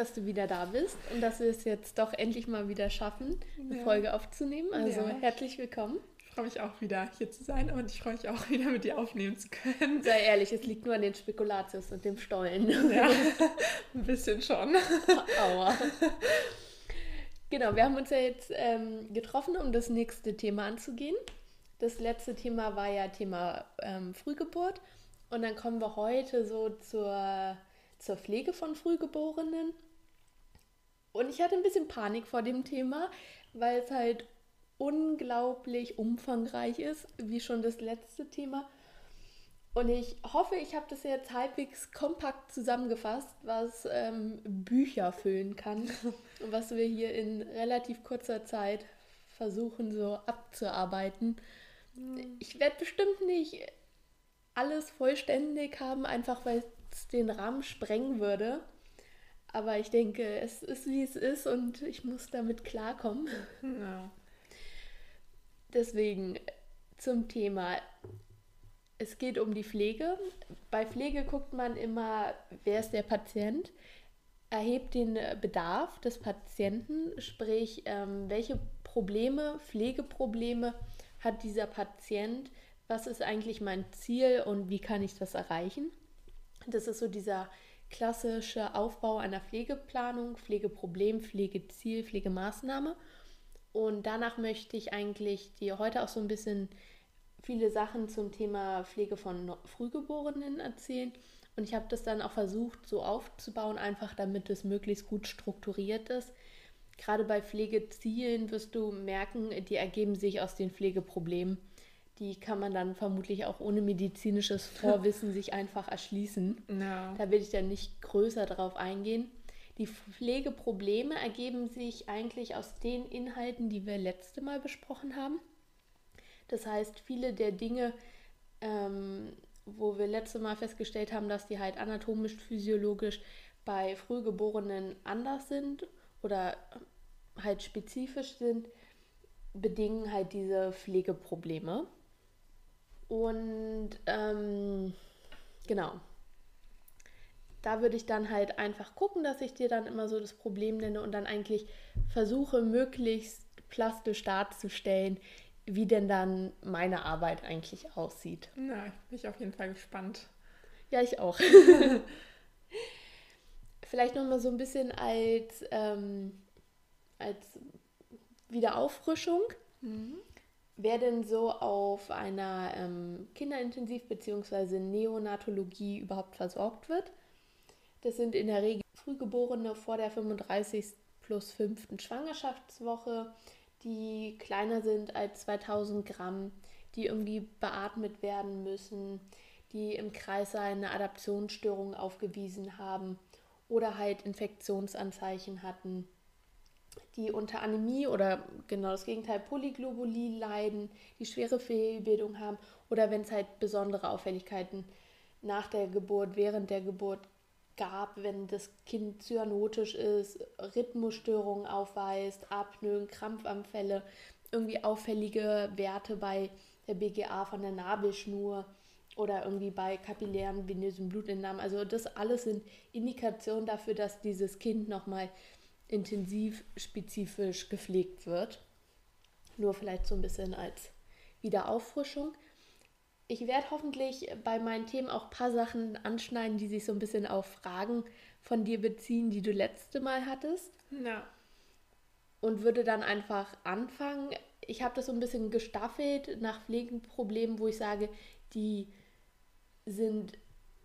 dass du wieder da bist und dass wir es jetzt doch endlich mal wieder schaffen, eine ja. Folge aufzunehmen. Also ja. herzlich willkommen. Ich freue mich auch wieder hier zu sein und ich freue mich auch wieder mit dir aufnehmen zu können. Sei ehrlich, es liegt nur an den Spekulatius und dem Stollen. Ja, ein bisschen schon. Aua. Genau, wir haben uns ja jetzt ähm, getroffen, um das nächste Thema anzugehen. Das letzte Thema war ja Thema ähm, Frühgeburt. Und dann kommen wir heute so zur, zur Pflege von Frühgeborenen. Und ich hatte ein bisschen Panik vor dem Thema, weil es halt unglaublich umfangreich ist, wie schon das letzte Thema. Und ich hoffe, ich habe das jetzt halbwegs kompakt zusammengefasst, was ähm, Bücher füllen kann und was wir hier in relativ kurzer Zeit versuchen so abzuarbeiten. Mhm. Ich werde bestimmt nicht alles vollständig haben, einfach weil es den Rahmen sprengen würde. Aber ich denke, es ist wie es ist und ich muss damit klarkommen. Ja. Deswegen zum Thema es geht um die Pflege. Bei Pflege guckt man immer, wer ist der Patient, erhebt den Bedarf des Patienten, sprich, ähm, welche Probleme, Pflegeprobleme hat dieser Patient, was ist eigentlich mein Ziel und wie kann ich das erreichen. Das ist so dieser klassische Aufbau einer Pflegeplanung, Pflegeproblem, Pflegeziel, Pflegemaßnahme. Und danach möchte ich eigentlich dir heute auch so ein bisschen viele Sachen zum Thema Pflege von Frühgeborenen erzählen. Und ich habe das dann auch versucht, so aufzubauen, einfach damit es möglichst gut strukturiert ist. Gerade bei Pflegezielen wirst du merken, die ergeben sich aus den Pflegeproblemen. Die kann man dann vermutlich auch ohne medizinisches Vorwissen sich einfach erschließen. No. Da will ich dann nicht größer drauf eingehen. Die Pflegeprobleme ergeben sich eigentlich aus den Inhalten, die wir letzte Mal besprochen haben. Das heißt, viele der Dinge, ähm, wo wir letzte Mal festgestellt haben, dass die halt anatomisch, physiologisch bei Frühgeborenen anders sind oder halt spezifisch sind, bedingen halt diese Pflegeprobleme. Und ähm, genau, da würde ich dann halt einfach gucken, dass ich dir dann immer so das Problem nenne und dann eigentlich versuche, möglichst plastisch darzustellen, wie denn dann meine Arbeit eigentlich aussieht. Na, bin ich auf jeden Fall gespannt. Ja, ich auch. Vielleicht nochmal so ein bisschen als, ähm, als Wiederauffrischung. Mhm. Wer denn so auf einer ähm, Kinderintensiv- bzw. Neonatologie überhaupt versorgt wird. Das sind in der Regel Frühgeborene vor der 35 plus 5. Schwangerschaftswoche, die kleiner sind als 2000 Gramm, die irgendwie beatmet werden müssen, die im Kreis eine Adaptionsstörung aufgewiesen haben oder halt Infektionsanzeichen hatten, die unter Anämie oder genau das Gegenteil Polyglobulie leiden, die schwere Fehlbildung haben oder wenn es halt besondere Auffälligkeiten nach der Geburt, während der Geburt gab, wenn das Kind cyanotisch ist, Rhythmusstörungen aufweist, Apnoe, Krampfanfälle, irgendwie auffällige Werte bei der BGA von der Nabelschnur oder irgendwie bei kapillären venösen Blutentnahmen. Also das alles sind Indikationen dafür, dass dieses Kind nochmal intensiv spezifisch gepflegt wird. Nur vielleicht so ein bisschen als Wiederauffrischung ich werde hoffentlich bei meinen Themen auch ein paar Sachen anschneiden, die sich so ein bisschen auf Fragen von dir beziehen, die du letzte Mal hattest. Ja. Und würde dann einfach anfangen. Ich habe das so ein bisschen gestaffelt nach Pflegeproblemen, wo ich sage, die sind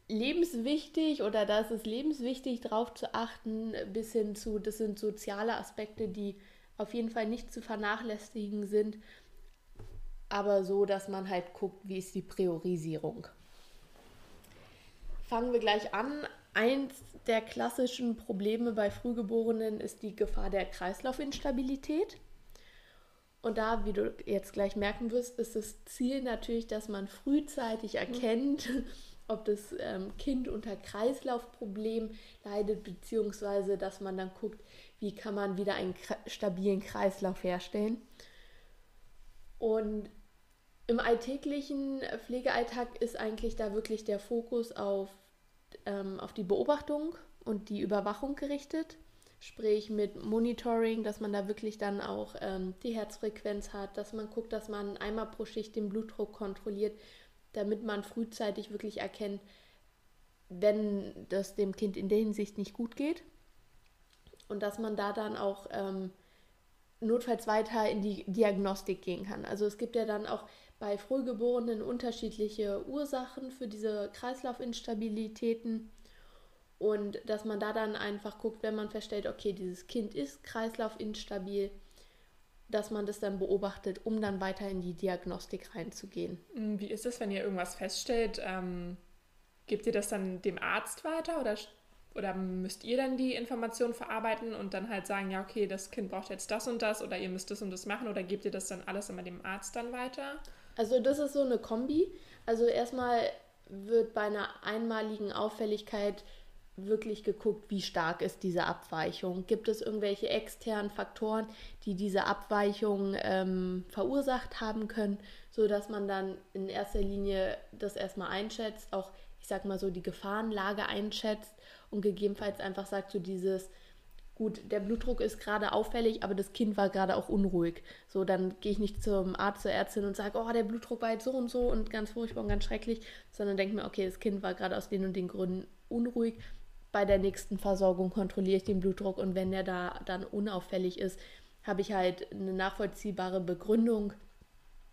lebenswichtig oder da ist es lebenswichtig, darauf zu achten, bis hin zu, das sind soziale Aspekte, die auf jeden Fall nicht zu vernachlässigen sind aber so, dass man halt guckt, wie ist die Priorisierung. Fangen wir gleich an. Eins der klassischen Probleme bei Frühgeborenen ist die Gefahr der Kreislaufinstabilität. Und da, wie du jetzt gleich merken wirst, ist das Ziel natürlich, dass man frühzeitig erkennt, ob das ähm, Kind unter Kreislaufproblemen leidet, beziehungsweise dass man dann guckt, wie kann man wieder einen stabilen Kreislauf herstellen. Und im alltäglichen Pflegealltag ist eigentlich da wirklich der Fokus auf, ähm, auf die Beobachtung und die Überwachung gerichtet. Sprich mit Monitoring, dass man da wirklich dann auch ähm, die Herzfrequenz hat, dass man guckt, dass man einmal pro Schicht den Blutdruck kontrolliert, damit man frühzeitig wirklich erkennt, wenn das dem Kind in der Hinsicht nicht gut geht. Und dass man da dann auch ähm, notfalls weiter in die Diagnostik gehen kann. Also es gibt ja dann auch bei Frühgeborenen unterschiedliche Ursachen für diese Kreislaufinstabilitäten. Und dass man da dann einfach guckt, wenn man feststellt, okay, dieses Kind ist kreislaufinstabil, dass man das dann beobachtet, um dann weiter in die Diagnostik reinzugehen. Wie ist es, wenn ihr irgendwas feststellt? Ähm, gebt ihr das dann dem Arzt weiter oder oder müsst ihr dann die Informationen verarbeiten und dann halt sagen, ja, okay, das Kind braucht jetzt das und das oder ihr müsst das und das machen oder gebt ihr das dann alles immer dem Arzt dann weiter? Also das ist so eine Kombi. Also erstmal wird bei einer einmaligen Auffälligkeit wirklich geguckt, wie stark ist diese Abweichung. Gibt es irgendwelche externen Faktoren, die diese Abweichung ähm, verursacht haben können, sodass man dann in erster Linie das erstmal einschätzt, auch ich sag mal so die Gefahrenlage einschätzt und gegebenenfalls einfach sagt, so dieses, gut, der Blutdruck ist gerade auffällig, aber das Kind war gerade auch unruhig. So, dann gehe ich nicht zum Arzt, zur Ärztin und sage, oh, der Blutdruck war jetzt so und so und ganz furchtbar und ganz schrecklich, sondern denke mir, okay, das Kind war gerade aus den und den Gründen unruhig. Bei der nächsten Versorgung kontrolliere ich den Blutdruck und wenn der da dann unauffällig ist, habe ich halt eine nachvollziehbare Begründung,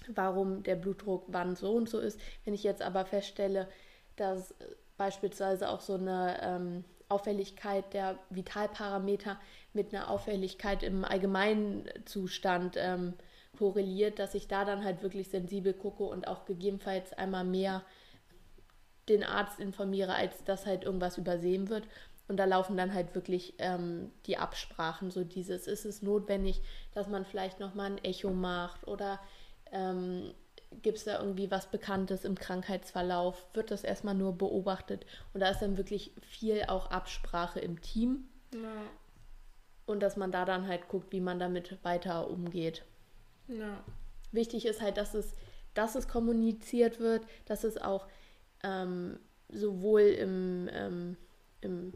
warum der Blutdruck wann so und so ist. Wenn ich jetzt aber feststelle, dass beispielsweise auch so eine ähm, Auffälligkeit der Vitalparameter mit einer Auffälligkeit im allgemeinen Zustand ähm, korreliert, dass ich da dann halt wirklich sensibel gucke und auch gegebenenfalls einmal mehr den Arzt informiere, als dass halt irgendwas übersehen wird. Und da laufen dann halt wirklich ähm, die Absprachen, so dieses, ist es notwendig, dass man vielleicht nochmal ein Echo macht oder ähm, gibt es da irgendwie was Bekanntes im Krankheitsverlauf? Wird das erstmal nur beobachtet? Und da ist dann wirklich viel auch Absprache im Team. Ja. Und dass man da dann halt guckt, wie man damit weiter umgeht. Ja. Wichtig ist halt, dass es, dass es kommuniziert wird, dass es auch ähm, sowohl im, ähm, im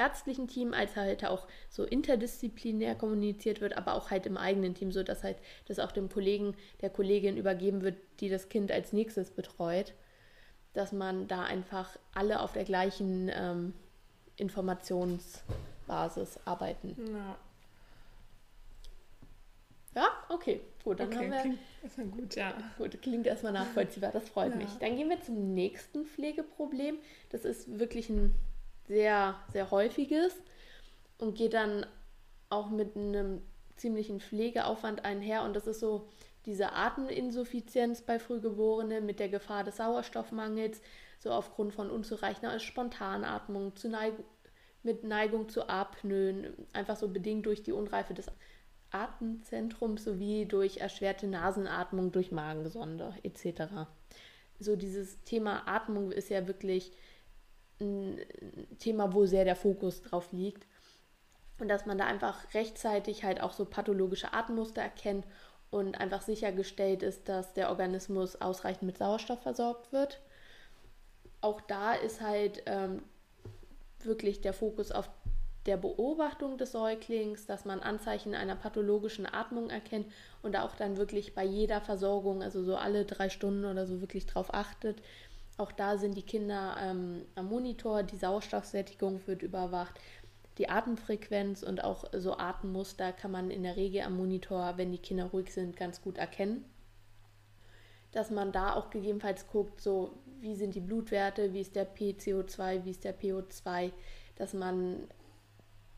ärztlichen Team als halt auch so interdisziplinär kommuniziert wird, aber auch halt im eigenen Team, so dass halt das auch dem Kollegen, der Kollegin übergeben wird, die das Kind als nächstes betreut, dass man da einfach alle auf der gleichen ähm, Informationsbasis arbeiten. Ja. Ja, okay, gut, dann okay, haben wir. Klingt erstmal gut, ja. Gut, klingt erstmal nachvollziehbar, das freut ja. mich. Dann gehen wir zum nächsten Pflegeproblem. Das ist wirklich ein sehr, sehr häufiges und geht dann auch mit einem ziemlichen Pflegeaufwand einher. Und das ist so diese Ateminsuffizienz bei Frühgeborenen mit der Gefahr des Sauerstoffmangels, so aufgrund von unzureichender Spontanatmung, zu Neig mit Neigung zu Apnoen, einfach so bedingt durch die Unreife des Atemzentrums sowie durch erschwerte Nasenatmung durch Magensonde etc. So dieses Thema Atmung ist ja wirklich ein Thema, wo sehr der Fokus drauf liegt. Und dass man da einfach rechtzeitig halt auch so pathologische Atemmuster erkennt und einfach sichergestellt ist, dass der Organismus ausreichend mit Sauerstoff versorgt wird. Auch da ist halt ähm, wirklich der Fokus auf der Beobachtung des Säuglings, dass man Anzeichen einer pathologischen Atmung erkennt und auch dann wirklich bei jeder Versorgung, also so alle drei Stunden oder so wirklich drauf achtet, auch da sind die Kinder ähm, am Monitor, die Sauerstoffsättigung wird überwacht, die Atemfrequenz und auch so Atemmuster kann man in der Regel am Monitor, wenn die Kinder ruhig sind, ganz gut erkennen. Dass man da auch gegebenenfalls guckt, so wie sind die Blutwerte, wie ist der PCO2, wie ist der PO2, dass man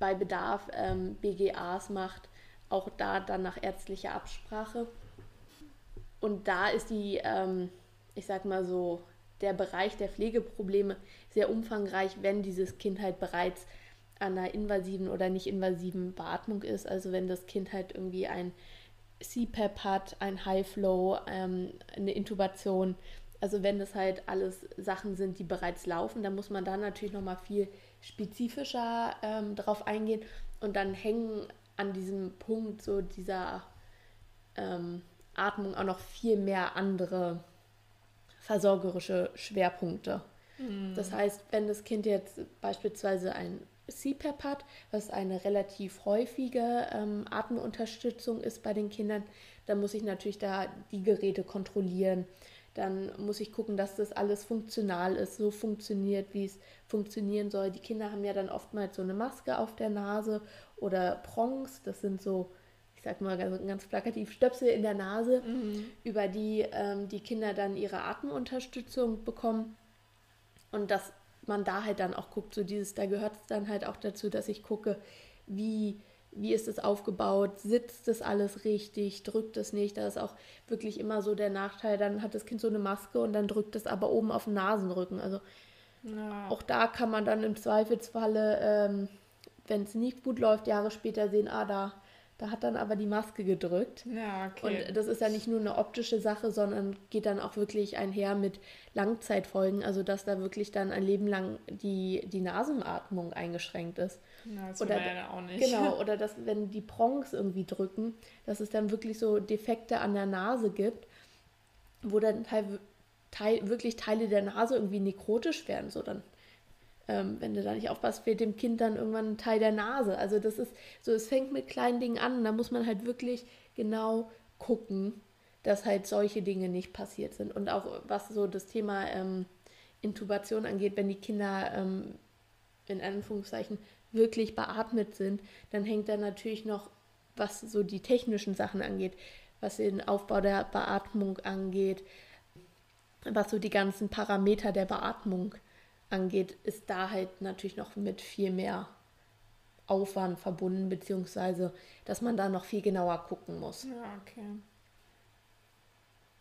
bei Bedarf ähm, BGAs macht, auch da dann nach ärztlicher Absprache. Und da ist die, ähm, ich sag mal so, der Bereich der Pflegeprobleme sehr umfangreich, wenn dieses Kind halt bereits an einer invasiven oder nicht invasiven Beatmung ist. Also wenn das Kind halt irgendwie ein CPAP hat, ein High Flow, ähm, eine Intubation. Also wenn das halt alles Sachen sind, die bereits laufen, dann muss man da natürlich nochmal viel spezifischer ähm, drauf eingehen und dann hängen an diesem Punkt so dieser ähm, Atmung auch noch viel mehr andere versorgerische Schwerpunkte. Mhm. Das heißt, wenn das Kind jetzt beispielsweise ein CPAP hat, was eine relativ häufige ähm, Atemunterstützung ist bei den Kindern, dann muss ich natürlich da die Geräte kontrollieren. Dann muss ich gucken, dass das alles funktional ist, so funktioniert, wie es funktionieren soll. Die Kinder haben ja dann oftmals so eine Maske auf der Nase oder Prongs, das sind so, ich sag mal ganz, ganz plakativ, Stöpsel in der Nase, mhm. über die ähm, die Kinder dann ihre Atemunterstützung bekommen. Und dass man da halt dann auch guckt, so dieses, da gehört es dann halt auch dazu, dass ich gucke, wie wie ist es aufgebaut, sitzt das alles richtig, drückt es nicht. Da ist auch wirklich immer so der Nachteil, dann hat das Kind so eine Maske und dann drückt es aber oben auf den Nasenrücken. Also ja. auch da kann man dann im Zweifelsfalle, ähm, wenn es nicht gut läuft, Jahre später sehen, ah, da da hat dann aber die Maske gedrückt. Ja, okay. Und das ist ja nicht nur eine optische Sache, sondern geht dann auch wirklich einher mit Langzeitfolgen, also dass da wirklich dann ein Leben lang die, die Nasenatmung eingeschränkt ist. Ja, das oder ja auch nicht. Genau, oder dass wenn die Prongs irgendwie drücken, dass es dann wirklich so Defekte an der Nase gibt, wo dann teil, teil, wirklich Teile der Nase irgendwie nekrotisch werden, so dann ähm, wenn du da nicht aufpasst, fehlt dem Kind dann irgendwann ein Teil der Nase. Also das ist so, es fängt mit kleinen Dingen an. Da muss man halt wirklich genau gucken, dass halt solche Dinge nicht passiert sind. Und auch was so das Thema ähm, Intubation angeht, wenn die Kinder ähm, in Anführungszeichen wirklich beatmet sind, dann hängt da natürlich noch, was so die technischen Sachen angeht, was den Aufbau der Beatmung angeht, was so die ganzen Parameter der Beatmung angeht angeht, ist da halt natürlich noch mit viel mehr Aufwand verbunden, beziehungsweise dass man da noch viel genauer gucken muss. Ja, okay.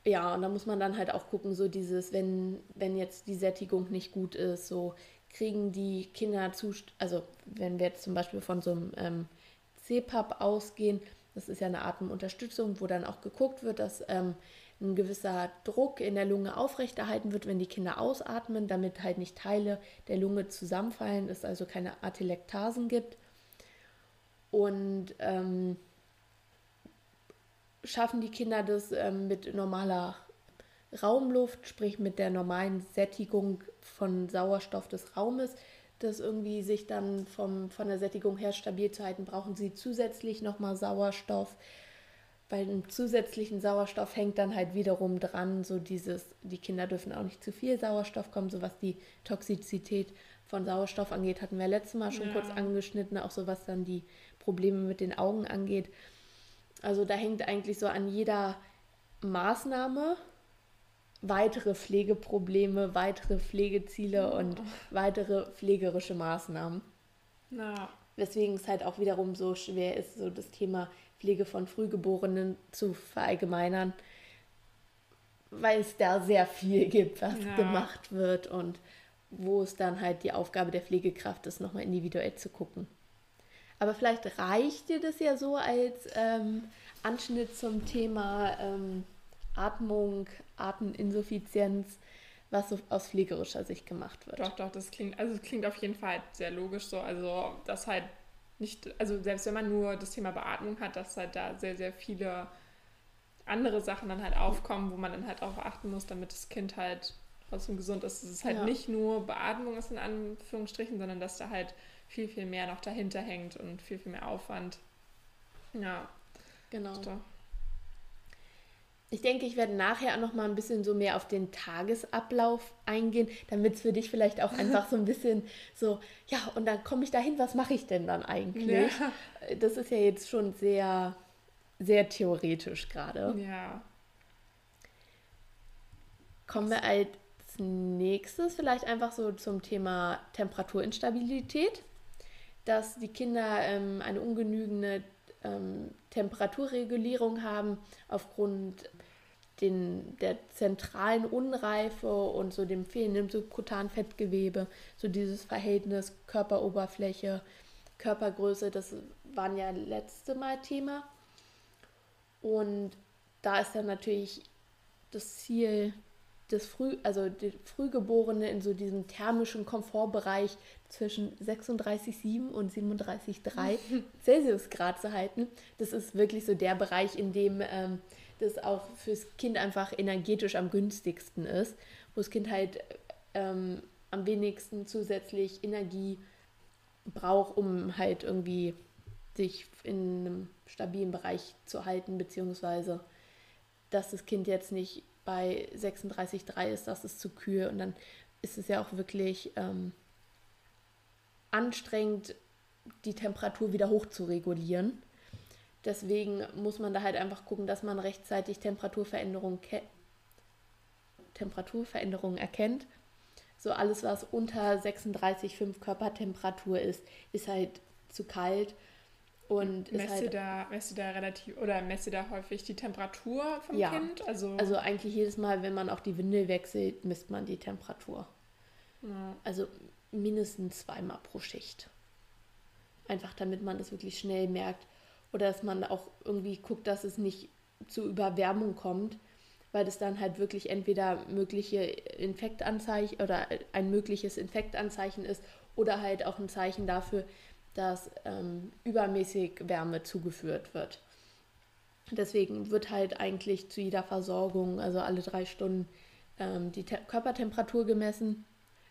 Ja, und da muss man dann halt auch gucken, so dieses, wenn, wenn jetzt die Sättigung nicht gut ist, so kriegen die Kinder zu, also wenn wir jetzt zum Beispiel von so einem ähm, CPAP ausgehen, das ist ja eine Atemunterstützung, wo dann auch geguckt wird, dass ähm, ein gewisser Druck in der Lunge aufrechterhalten wird, wenn die Kinder ausatmen, damit halt nicht Teile der Lunge zusammenfallen, es also keine Atelektasen gibt. Und ähm, schaffen die Kinder das ähm, mit normaler Raumluft, sprich mit der normalen Sättigung von Sauerstoff des Raumes, das irgendwie sich dann vom, von der Sättigung her stabil zu halten, brauchen sie zusätzlich nochmal Sauerstoff weil im zusätzlichen Sauerstoff hängt dann halt wiederum dran, so dieses, die Kinder dürfen auch nicht zu viel Sauerstoff kommen, so was die Toxizität von Sauerstoff angeht, hatten wir letztes Mal schon ja. kurz angeschnitten, auch so was dann die Probleme mit den Augen angeht. Also da hängt eigentlich so an jeder Maßnahme weitere Pflegeprobleme, weitere Pflegeziele oh. und weitere pflegerische Maßnahmen. Ja. Weswegen es halt auch wiederum so schwer ist, so das Thema Pflege von Frühgeborenen zu verallgemeinern, weil es da sehr viel gibt, was ja. gemacht wird und wo es dann halt die Aufgabe der Pflegekraft ist, nochmal individuell zu gucken. Aber vielleicht reicht dir das ja so als ähm, Anschnitt zum Thema ähm, Atmung, Ateminsuffizienz, was so aus pflegerischer Sicht gemacht wird. Doch, doch, das klingt, also es klingt auf jeden Fall sehr logisch so. Also, dass halt nicht, also selbst wenn man nur das Thema Beatmung hat, dass halt da sehr, sehr viele andere Sachen dann halt aufkommen, wo man dann halt auch achten muss, damit das Kind halt trotzdem gesund ist. Dass es halt ja. nicht nur Beatmung ist in Anführungsstrichen, sondern dass da halt viel, viel mehr noch dahinter hängt und viel, viel mehr Aufwand. Ja. Genau. Doch. Ich denke, ich werde nachher auch noch mal ein bisschen so mehr auf den Tagesablauf eingehen, damit es für dich vielleicht auch einfach so ein bisschen so, ja, und dann komme ich dahin, was mache ich denn dann eigentlich? Ja. Das ist ja jetzt schon sehr, sehr theoretisch gerade. Ja. Kommen wir als nächstes vielleicht einfach so zum Thema Temperaturinstabilität, dass die Kinder ähm, eine ungenügende ähm, Temperaturregulierung haben aufgrund den, der zentralen Unreife und so dem fehlenden subkutanen Fettgewebe, so dieses Verhältnis Körperoberfläche, Körpergröße, das waren ja letzte Mal Thema. Und da ist dann natürlich das Ziel, das Früh, also die Frühgeborene in so diesem thermischen Komfortbereich zwischen 36,7 und 37,3 Celsius-Grad zu halten. Das ist wirklich so der Bereich, in dem ähm, das auch fürs Kind einfach energetisch am günstigsten ist, wo das Kind halt ähm, am wenigsten zusätzlich Energie braucht, um halt irgendwie sich in einem stabilen Bereich zu halten, beziehungsweise dass das Kind jetzt nicht bei 36,3 ist, das ist zu kühl und dann ist es ja auch wirklich ähm, anstrengend, die Temperatur wieder hoch zu regulieren. Deswegen muss man da halt einfach gucken, dass man rechtzeitig Temperaturveränderungen, Temperaturveränderungen erkennt. So alles, was unter 36,5 Körpertemperatur ist, ist halt zu kalt. Und messt, halt, da, messt da relativ oder messt da häufig die Temperatur vom ja, Kind? Also, also eigentlich jedes Mal, wenn man auch die Windel wechselt, misst man die Temperatur. Ja. Also mindestens zweimal pro Schicht. Einfach damit man das wirklich schnell merkt. Oder dass man auch irgendwie guckt, dass es nicht zu Überwärmung kommt, weil das dann halt wirklich entweder mögliche Infektanzeichen oder ein mögliches Infektanzeichen ist oder halt auch ein Zeichen dafür, dass ähm, übermäßig Wärme zugeführt wird. Deswegen wird halt eigentlich zu jeder Versorgung, also alle drei Stunden, ähm, die Te Körpertemperatur gemessen.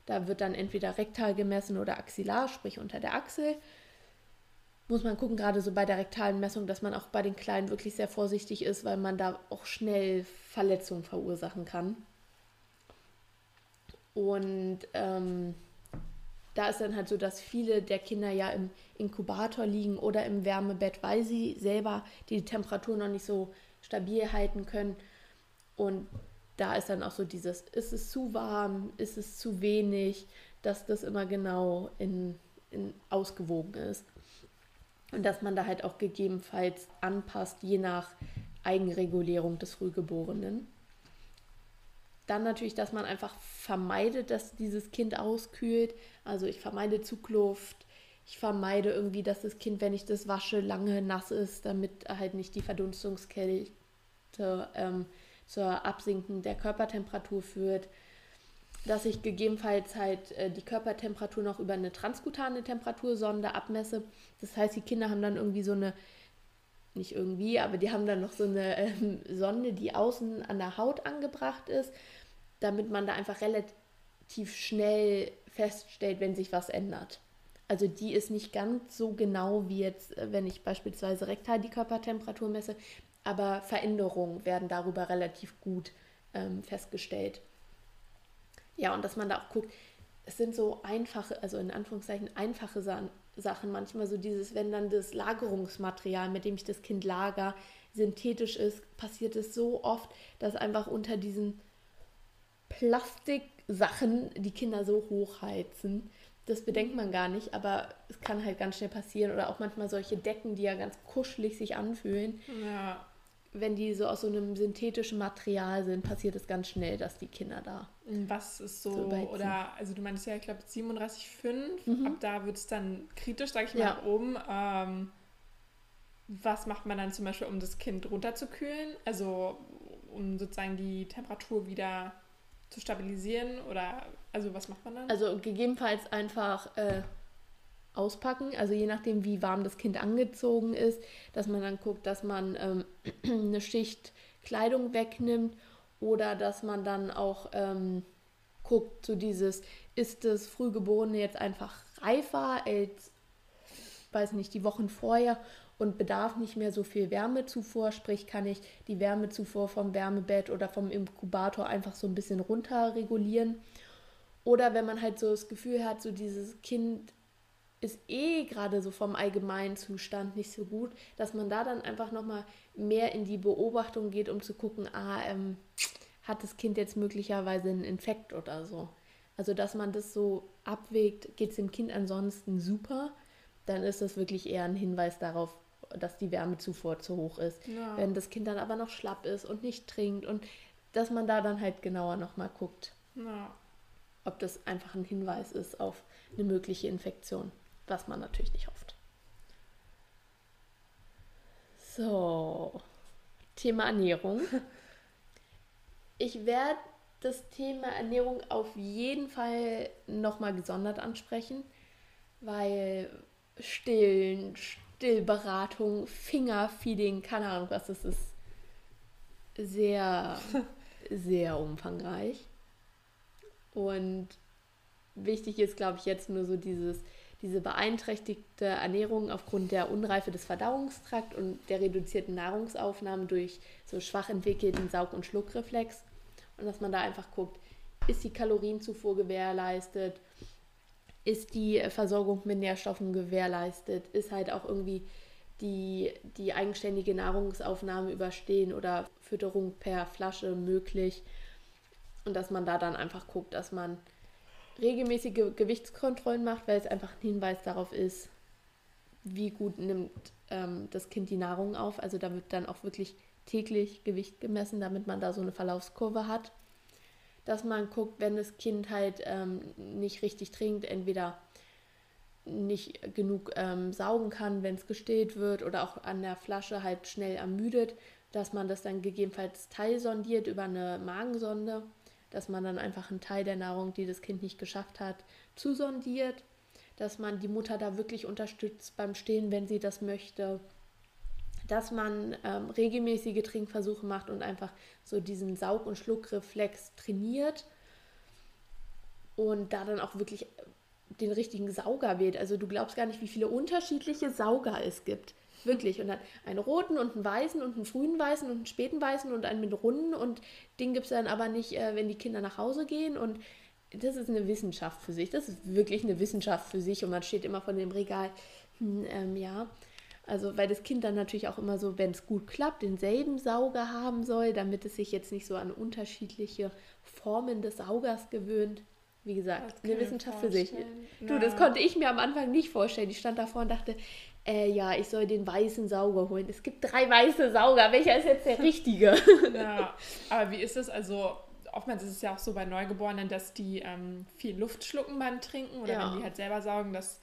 Da wird dann entweder rektal gemessen oder axillar, sprich unter der Achsel muss man gucken, gerade so bei der rektalen Messung, dass man auch bei den Kleinen wirklich sehr vorsichtig ist, weil man da auch schnell Verletzungen verursachen kann. Und ähm, da ist dann halt so, dass viele der Kinder ja im Inkubator liegen oder im Wärmebett, weil sie selber die Temperatur noch nicht so stabil halten können. Und da ist dann auch so dieses, ist es zu warm, ist es zu wenig, dass das immer genau in, in ausgewogen ist. Und dass man da halt auch gegebenenfalls anpasst, je nach Eigenregulierung des Frühgeborenen. Dann natürlich, dass man einfach vermeidet, dass dieses Kind auskühlt. Also ich vermeide Zugluft. Ich vermeide irgendwie, dass das Kind, wenn ich das wasche, lange nass ist, damit halt nicht die Verdunstungskälte ähm, zur Absinken der Körpertemperatur führt dass ich gegebenenfalls halt äh, die Körpertemperatur noch über eine transkutane Temperatursonde abmesse. Das heißt, die Kinder haben dann irgendwie so eine, nicht irgendwie, aber die haben dann noch so eine ähm, Sonde, die außen an der Haut angebracht ist, damit man da einfach relativ schnell feststellt, wenn sich was ändert. Also die ist nicht ganz so genau wie jetzt, äh, wenn ich beispielsweise rektal die Körpertemperatur messe, aber Veränderungen werden darüber relativ gut ähm, festgestellt. Ja, und dass man da auch guckt, es sind so einfache, also in Anführungszeichen einfache Sachen. Manchmal so dieses, wenn dann das Lagerungsmaterial, mit dem ich das Kind lager, synthetisch ist, passiert es so oft, dass einfach unter diesen Plastiksachen die Kinder so hochheizen. Das bedenkt man gar nicht, aber es kann halt ganz schnell passieren. Oder auch manchmal solche Decken, die ja ganz kuschelig sich anfühlen. Ja wenn die so aus so einem synthetischen Material sind, passiert es ganz schnell, dass die Kinder da. Was ist so, so oder, also du meinst ja, ich glaube 37,5, mhm. ab da wird es dann kritisch, sage ich mal, ja. nach oben. Ähm, was macht man dann zum Beispiel, um das Kind runterzukühlen? Also um sozusagen die Temperatur wieder zu stabilisieren? Oder also was macht man dann? Also gegebenenfalls einfach äh, auspacken. Also je nachdem, wie warm das Kind angezogen ist, dass man dann guckt, dass man ähm, eine Schicht Kleidung wegnimmt oder dass man dann auch ähm, guckt, so dieses, ist das Frühgeborene jetzt einfach reifer als, weiß nicht, die Wochen vorher und bedarf nicht mehr so viel Wärmezufuhr, sprich kann ich die Wärmezufuhr vom Wärmebett oder vom Inkubator einfach so ein bisschen runter regulieren. Oder wenn man halt so das Gefühl hat, so dieses Kind ist eh gerade so vom allgemeinen Zustand nicht so gut, dass man da dann einfach nochmal mehr in die Beobachtung geht, um zu gucken, ah, ähm, hat das Kind jetzt möglicherweise einen Infekt oder so. Also, dass man das so abwägt, geht es dem Kind ansonsten super, dann ist das wirklich eher ein Hinweis darauf, dass die Wärmezufuhr zu hoch ist. Ja. Wenn das Kind dann aber noch schlapp ist und nicht trinkt und dass man da dann halt genauer nochmal guckt, ja. ob das einfach ein Hinweis ist auf eine mögliche Infektion was man natürlich nicht hofft. So, Thema Ernährung. Ich werde das Thema Ernährung auf jeden Fall nochmal gesondert ansprechen, weil Stillen, Stillberatung, Fingerfeeding, keine Ahnung was das ist, sehr, sehr umfangreich. Und wichtig ist, glaube ich, jetzt nur so dieses, diese beeinträchtigte Ernährung aufgrund der Unreife des Verdauungstrakts und der reduzierten Nahrungsaufnahme durch so schwach entwickelten Saug- und Schluckreflex. Und dass man da einfach guckt, ist die Kalorienzufuhr gewährleistet, ist die Versorgung mit Nährstoffen gewährleistet, ist halt auch irgendwie die, die eigenständige Nahrungsaufnahme überstehen oder Fütterung per Flasche möglich. Und dass man da dann einfach guckt, dass man regelmäßige Gewichtskontrollen macht, weil es einfach ein Hinweis darauf ist, wie gut nimmt ähm, das Kind die Nahrung auf. Also da wird dann auch wirklich täglich Gewicht gemessen, damit man da so eine Verlaufskurve hat. Dass man guckt, wenn das Kind halt ähm, nicht richtig trinkt, entweder nicht genug ähm, saugen kann, wenn es gestillt wird oder auch an der Flasche halt schnell ermüdet, dass man das dann gegebenenfalls teilsondiert über eine Magensonde dass man dann einfach einen Teil der Nahrung, die das Kind nicht geschafft hat, zusondiert, dass man die Mutter da wirklich unterstützt beim Stillen, wenn sie das möchte, dass man ähm, regelmäßige Trinkversuche macht und einfach so diesen Saug- und Schluckreflex trainiert und da dann auch wirklich den richtigen Sauger wählt. Also du glaubst gar nicht, wie viele unterschiedliche Sauger es gibt. Wirklich. Und dann einen roten und einen weißen und einen frühen weißen und einen späten weißen und einen mit runden. Und den gibt es dann aber nicht, äh, wenn die Kinder nach Hause gehen. Und das ist eine Wissenschaft für sich. Das ist wirklich eine Wissenschaft für sich. Und man steht immer von dem Regal, hm, ähm, ja. Also, weil das Kind dann natürlich auch immer so, wenn es gut klappt, denselben Sauger haben soll, damit es sich jetzt nicht so an unterschiedliche Formen des Saugers gewöhnt. Wie gesagt, eine Wissenschaft für sich. Du, das konnte ich mir am Anfang nicht vorstellen. Ich stand davor und dachte, äh, ja, ich soll den weißen Sauger holen. Es gibt drei weiße Sauger. Welcher ist jetzt der richtige? ja, aber wie ist es? Also, oftmals ist es ja auch so bei Neugeborenen, dass die ähm, viel Luft schlucken beim Trinken oder ja. wenn die halt selber saugen, dass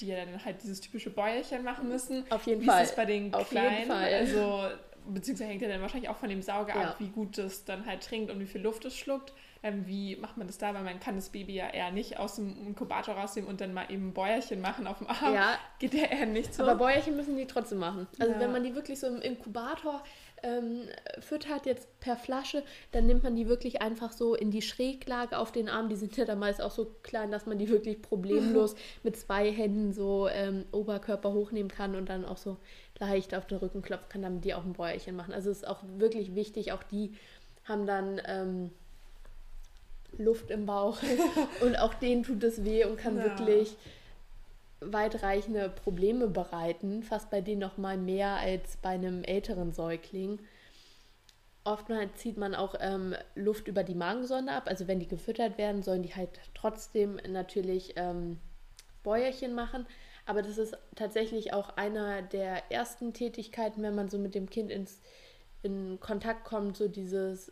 die ja dann halt dieses typische Bäuerchen machen müssen. Auf jeden wie Fall. Wie ist es bei den Auf Kleinen? Jeden Fall. Also, beziehungsweise hängt ja dann wahrscheinlich auch von dem Sauger ja. ab, wie gut es dann halt trinkt und wie viel Luft es schluckt. Ähm, wie macht man das da? Weil man kann das Baby ja eher nicht aus dem Inkubator rausnehmen und dann mal eben ein Bäuerchen machen auf dem Arm. Ja. Geht ja eher nicht so. Aber Bäuerchen müssen die trotzdem machen. Also ja. wenn man die wirklich so im Inkubator ähm, füttert jetzt per Flasche, dann nimmt man die wirklich einfach so in die Schräglage auf den Arm. Die sind ja damals auch so klein, dass man die wirklich problemlos mit zwei Händen so ähm, Oberkörper hochnehmen kann und dann auch so leicht auf den Rücken klopfen kann, damit die auch ein Bäuerchen machen. Also es ist auch wirklich wichtig, auch die haben dann ähm, Luft im Bauch und auch denen tut es weh und kann ja. wirklich weitreichende Probleme bereiten, fast bei denen noch mal mehr als bei einem älteren Säugling. Oftmals zieht man auch ähm, Luft über die Magensonde ab. Also wenn die gefüttert werden, sollen die halt trotzdem natürlich ähm, Bäuerchen machen. Aber das ist tatsächlich auch einer der ersten Tätigkeiten, wenn man so mit dem Kind ins, in Kontakt kommt, so dieses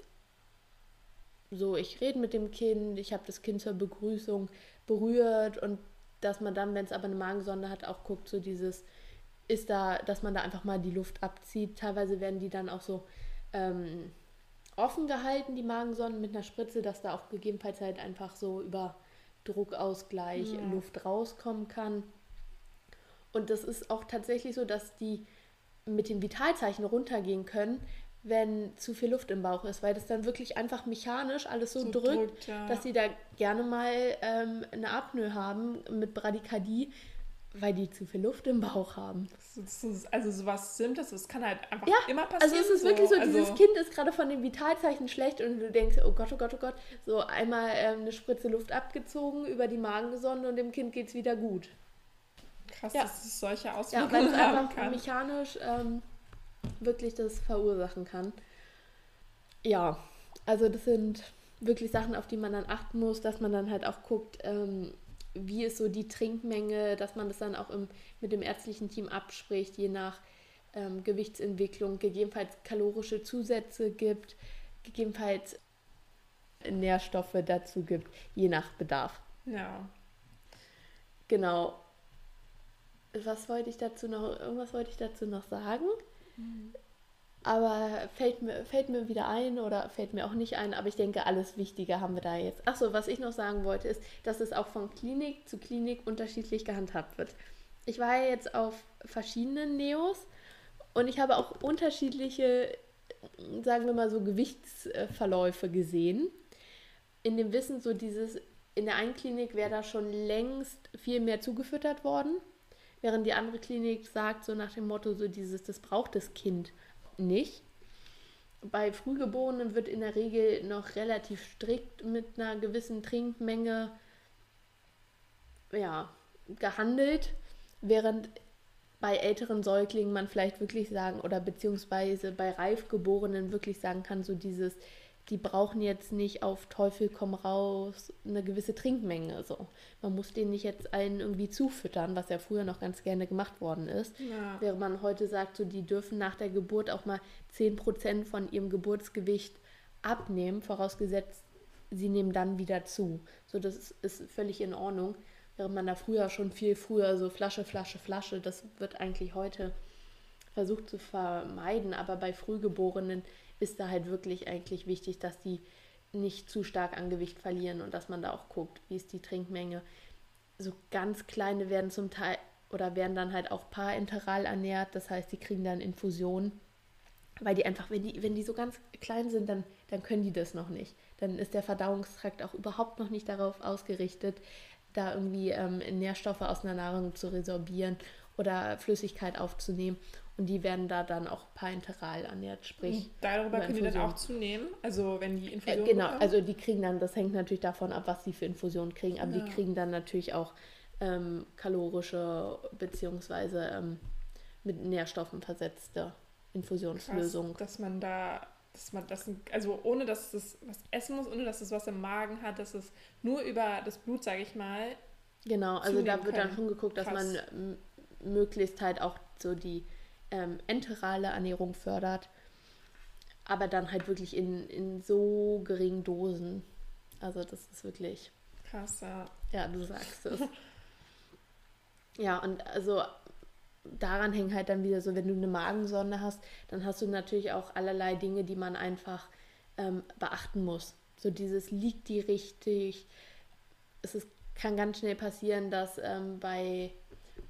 so, ich rede mit dem Kind, ich habe das Kind zur Begrüßung berührt und dass man dann, wenn es aber eine Magensonde hat, auch guckt, so dieses, ist da, dass man da einfach mal die Luft abzieht. Teilweise werden die dann auch so ähm, offen gehalten, die Magensonden mit einer Spritze, dass da auch gegebenenfalls halt einfach so über Druckausgleich ja. Luft rauskommen kann. Und das ist auch tatsächlich so, dass die mit den Vitalzeichen runtergehen können, wenn zu viel Luft im Bauch ist, weil das dann wirklich einfach mechanisch alles so, so drückt, drückt ja. dass sie da gerne mal ähm, eine Apnoe haben mit Bradykardie, weil die zu viel Luft im Bauch haben. Also sowas Simples, das kann halt einfach ja, immer passieren. Also es ist wirklich so, also dieses Kind ist gerade von den Vitalzeichen schlecht und du denkst, oh Gott, oh Gott, oh Gott, so einmal ähm, eine Spritze Luft abgezogen, über die Magensonde und dem Kind geht es wieder gut. Krass, ja. dass es solche Auswirkungen ja, weil es einfach kann. mechanisch ähm, wirklich das verursachen kann. Ja, also das sind wirklich Sachen, auf die man dann achten muss, dass man dann halt auch guckt, ähm, wie ist so die Trinkmenge, dass man das dann auch im, mit dem ärztlichen Team abspricht, je nach ähm, Gewichtsentwicklung, gegebenenfalls kalorische Zusätze gibt, gegebenenfalls Nährstoffe dazu gibt, je nach Bedarf. Ja. Genau. Was wollte ich dazu noch, irgendwas wollte ich dazu noch sagen? Aber fällt mir, fällt mir wieder ein oder fällt mir auch nicht ein, aber ich denke, alles Wichtige haben wir da jetzt. Achso, was ich noch sagen wollte, ist, dass es auch von Klinik zu Klinik unterschiedlich gehandhabt wird. Ich war ja jetzt auf verschiedenen Neos und ich habe auch unterschiedliche, sagen wir mal so, Gewichtsverläufe gesehen. In dem Wissen, so dieses in der einen Klinik wäre da schon längst viel mehr zugefüttert worden, während die andere Klinik sagt, so nach dem Motto, so dieses, das braucht das Kind nicht. Bei Frühgeborenen wird in der Regel noch relativ strikt mit einer gewissen Trinkmenge ja, gehandelt, während bei älteren Säuglingen man vielleicht wirklich sagen oder beziehungsweise bei Reifgeborenen wirklich sagen kann, so dieses, die brauchen jetzt nicht auf Teufel komm raus eine gewisse Trinkmenge. So. Man muss denen nicht jetzt allen irgendwie zufüttern, was ja früher noch ganz gerne gemacht worden ist. Ja. Während man heute sagt, so, die dürfen nach der Geburt auch mal 10% von ihrem Geburtsgewicht abnehmen, vorausgesetzt, sie nehmen dann wieder zu. So, das ist, ist völlig in Ordnung. Während man da früher schon viel früher so Flasche, Flasche, Flasche, das wird eigentlich heute versucht zu vermeiden, aber bei Frühgeborenen ist da halt wirklich eigentlich wichtig, dass die nicht zu stark an Gewicht verlieren und dass man da auch guckt, wie ist die Trinkmenge. So ganz kleine werden zum Teil oder werden dann halt auch parenteral ernährt, das heißt, die kriegen dann Infusionen, weil die einfach, wenn die, wenn die so ganz klein sind, dann, dann können die das noch nicht. Dann ist der Verdauungstrakt auch überhaupt noch nicht darauf ausgerichtet, da irgendwie ähm, Nährstoffe aus einer Nahrung zu resorbieren oder Flüssigkeit aufzunehmen. Und die werden da dann auch parenteral ernährt, sprich. Und darüber können die dann auch zunehmen? Also wenn die Infusion. Äh, genau, bekommen? also die kriegen dann, das hängt natürlich davon ab, was sie für Infusionen kriegen, aber ja. die kriegen dann natürlich auch ähm, kalorische beziehungsweise ähm, mit Nährstoffen versetzte Infusionslösungen. dass man da, dass man das, also ohne dass es was essen muss, ohne dass es was im Magen hat, dass es nur über das Blut, sage ich mal. Genau, also da wird können. dann schon geguckt, dass Krass. man möglichst halt auch so die ähm, enterale Ernährung fördert, aber dann halt wirklich in, in so geringen Dosen. Also das ist wirklich. Krass, ja. Ja, du sagst es. ja, und also daran hängt halt dann wieder so, wenn du eine Magensonde hast, dann hast du natürlich auch allerlei Dinge, die man einfach ähm, beachten muss. So dieses liegt die richtig. Es ist, kann ganz schnell passieren, dass ähm, bei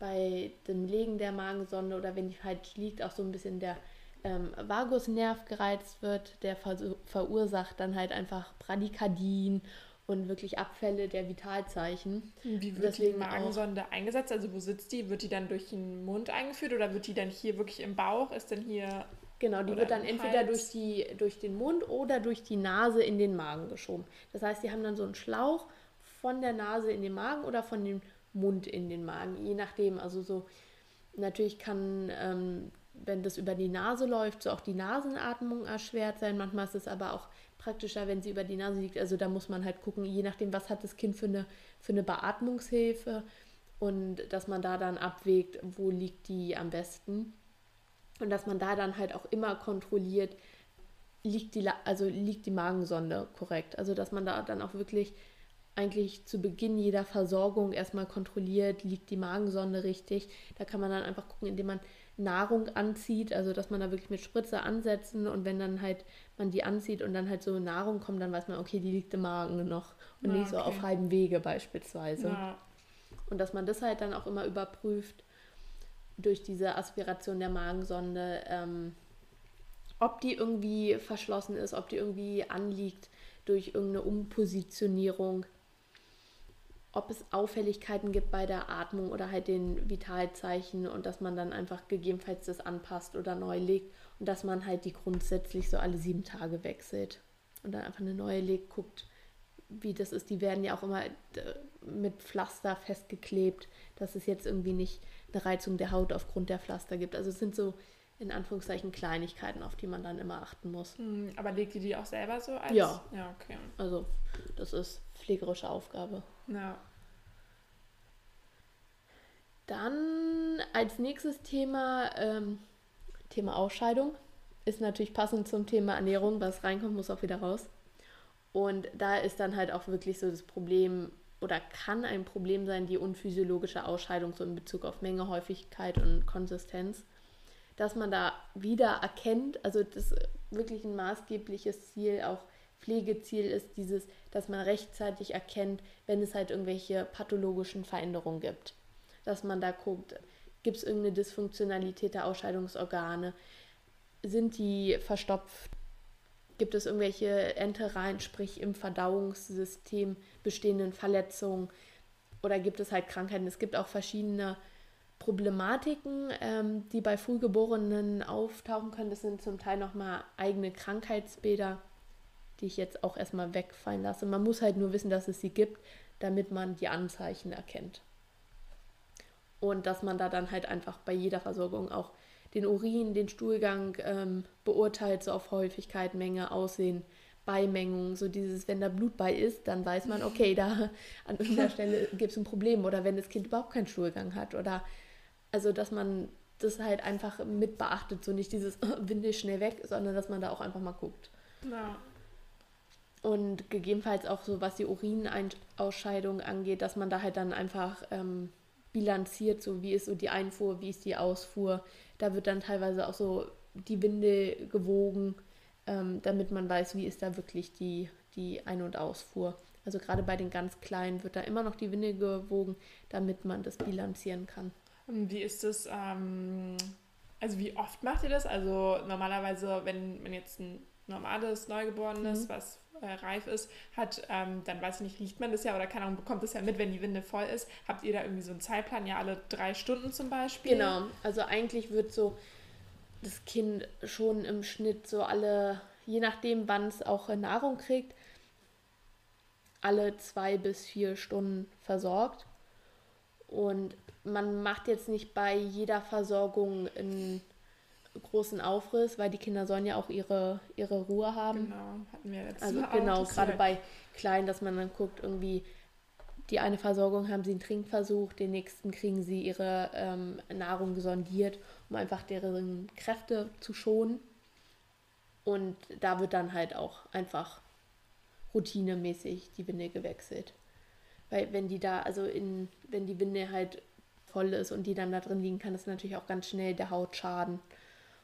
bei dem Legen der Magensonde oder wenn die falsch liegt, auch so ein bisschen der ähm, Vagusnerv gereizt wird, der ver verursacht dann halt einfach Bradykardien und wirklich Abfälle der Vitalzeichen. Wie wird Deswegen die Magensonde auch, eingesetzt? Also wo sitzt die? Wird die dann durch den Mund eingeführt oder wird die dann hier wirklich im Bauch? Ist denn hier Genau, die wird dann entweder durch, die, durch den Mund oder durch die Nase in den Magen geschoben. Das heißt, die haben dann so einen Schlauch von der Nase in den Magen oder von dem Mund in den Magen, je nachdem. Also so, natürlich kann, ähm, wenn das über die Nase läuft, so auch die Nasenatmung erschwert sein. Manchmal ist es aber auch praktischer, wenn sie über die Nase liegt. Also da muss man halt gucken, je nachdem, was hat das Kind für eine, für eine Beatmungshilfe und dass man da dann abwägt, wo liegt die am besten. Und dass man da dann halt auch immer kontrolliert, liegt die, also liegt die Magensonde korrekt. Also dass man da dann auch wirklich eigentlich zu Beginn jeder Versorgung erstmal kontrolliert, liegt die Magensonde richtig. Da kann man dann einfach gucken, indem man Nahrung anzieht, also dass man da wirklich mit Spritze ansetzen und wenn dann halt man die anzieht und dann halt so Nahrung kommt, dann weiß man, okay, die liegt im Magen noch und ja, nicht so auf halbem Wege beispielsweise. Ja. Und dass man das halt dann auch immer überprüft durch diese Aspiration der Magensonde, ähm, ob die irgendwie verschlossen ist, ob die irgendwie anliegt durch irgendeine Umpositionierung ob es Auffälligkeiten gibt bei der Atmung oder halt den Vitalzeichen und dass man dann einfach gegebenenfalls das anpasst oder neu legt und dass man halt die grundsätzlich so alle sieben Tage wechselt und dann einfach eine neue legt, guckt, wie das ist. Die werden ja auch immer äh, mit Pflaster festgeklebt, dass es jetzt irgendwie nicht eine Reizung der Haut aufgrund der Pflaster gibt. Also es sind so in Anführungszeichen Kleinigkeiten, auf die man dann immer achten muss. Hm, aber legt ihr die auch selber so als? Ja. Ja, okay. Also das ist pflegerische Aufgabe. Ja. Dann als nächstes Thema, ähm, Thema Ausscheidung. Ist natürlich passend zum Thema Ernährung. Was reinkommt, muss auch wieder raus. Und da ist dann halt auch wirklich so das Problem oder kann ein Problem sein, die unphysiologische Ausscheidung so in Bezug auf Menge, Häufigkeit und Konsistenz. Dass man da wieder erkennt, also das wirklich ein maßgebliches Ziel auch Pflegeziel ist dieses, dass man rechtzeitig erkennt, wenn es halt irgendwelche pathologischen Veränderungen gibt. Dass man da guckt, gibt es irgendeine Dysfunktionalität der Ausscheidungsorgane, sind die verstopft, gibt es irgendwelche Entereien, sprich im Verdauungssystem bestehenden Verletzungen oder gibt es halt Krankheiten. Es gibt auch verschiedene Problematiken, ähm, die bei Frühgeborenen auftauchen können. Das sind zum Teil nochmal eigene Krankheitsbilder, die ich jetzt auch erstmal wegfallen lasse. Man muss halt nur wissen, dass es sie gibt, damit man die Anzeichen erkennt. Und dass man da dann halt einfach bei jeder Versorgung auch den Urin, den Stuhlgang ähm, beurteilt, so auf Häufigkeit, Menge, Aussehen, Beimengung, so dieses, wenn da Blut bei ist, dann weiß man, okay, da an irgendeiner Stelle gibt es ein Problem oder wenn das Kind überhaupt keinen Stuhlgang hat oder also dass man das halt einfach mit beachtet, so nicht dieses Windel schnell weg, sondern dass man da auch einfach mal guckt. Ja. Und gegebenenfalls auch so, was die Urinausscheidung angeht, dass man da halt dann einfach ähm, bilanziert, so wie ist so die Einfuhr, wie ist die Ausfuhr. Da wird dann teilweise auch so die Winde gewogen, ähm, damit man weiß, wie ist da wirklich die, die Ein- und Ausfuhr. Also gerade bei den ganz Kleinen wird da immer noch die Winde gewogen, damit man das bilanzieren kann. Wie ist das, ähm, also wie oft macht ihr das? Also normalerweise, wenn man jetzt ein normales Neugeborenes, mhm. was äh, reif ist, hat, ähm, dann weiß ich nicht, riecht man das ja oder keine Ahnung, bekommt es ja mit, wenn die Winde voll ist. Habt ihr da irgendwie so einen Zeitplan, ja alle drei Stunden zum Beispiel? Genau, also eigentlich wird so das Kind schon im Schnitt so alle, je nachdem wann es auch Nahrung kriegt, alle zwei bis vier Stunden versorgt. Und man macht jetzt nicht bei jeder Versorgung einen großen Aufriss, weil die Kinder sollen ja auch ihre, ihre Ruhe haben. Genau, hatten wir jetzt. Also genau, gerade bei Kleinen, dass man dann guckt, irgendwie die eine Versorgung haben sie einen Trinkversuch, den nächsten kriegen sie ihre ähm, Nahrung sondiert, um einfach deren Kräfte zu schonen. Und da wird dann halt auch einfach routinemäßig die Winde gewechselt. Weil wenn die da, also in, wenn die Winde halt voll ist und die dann da drin liegen, kann das natürlich auch ganz schnell der Haut schaden.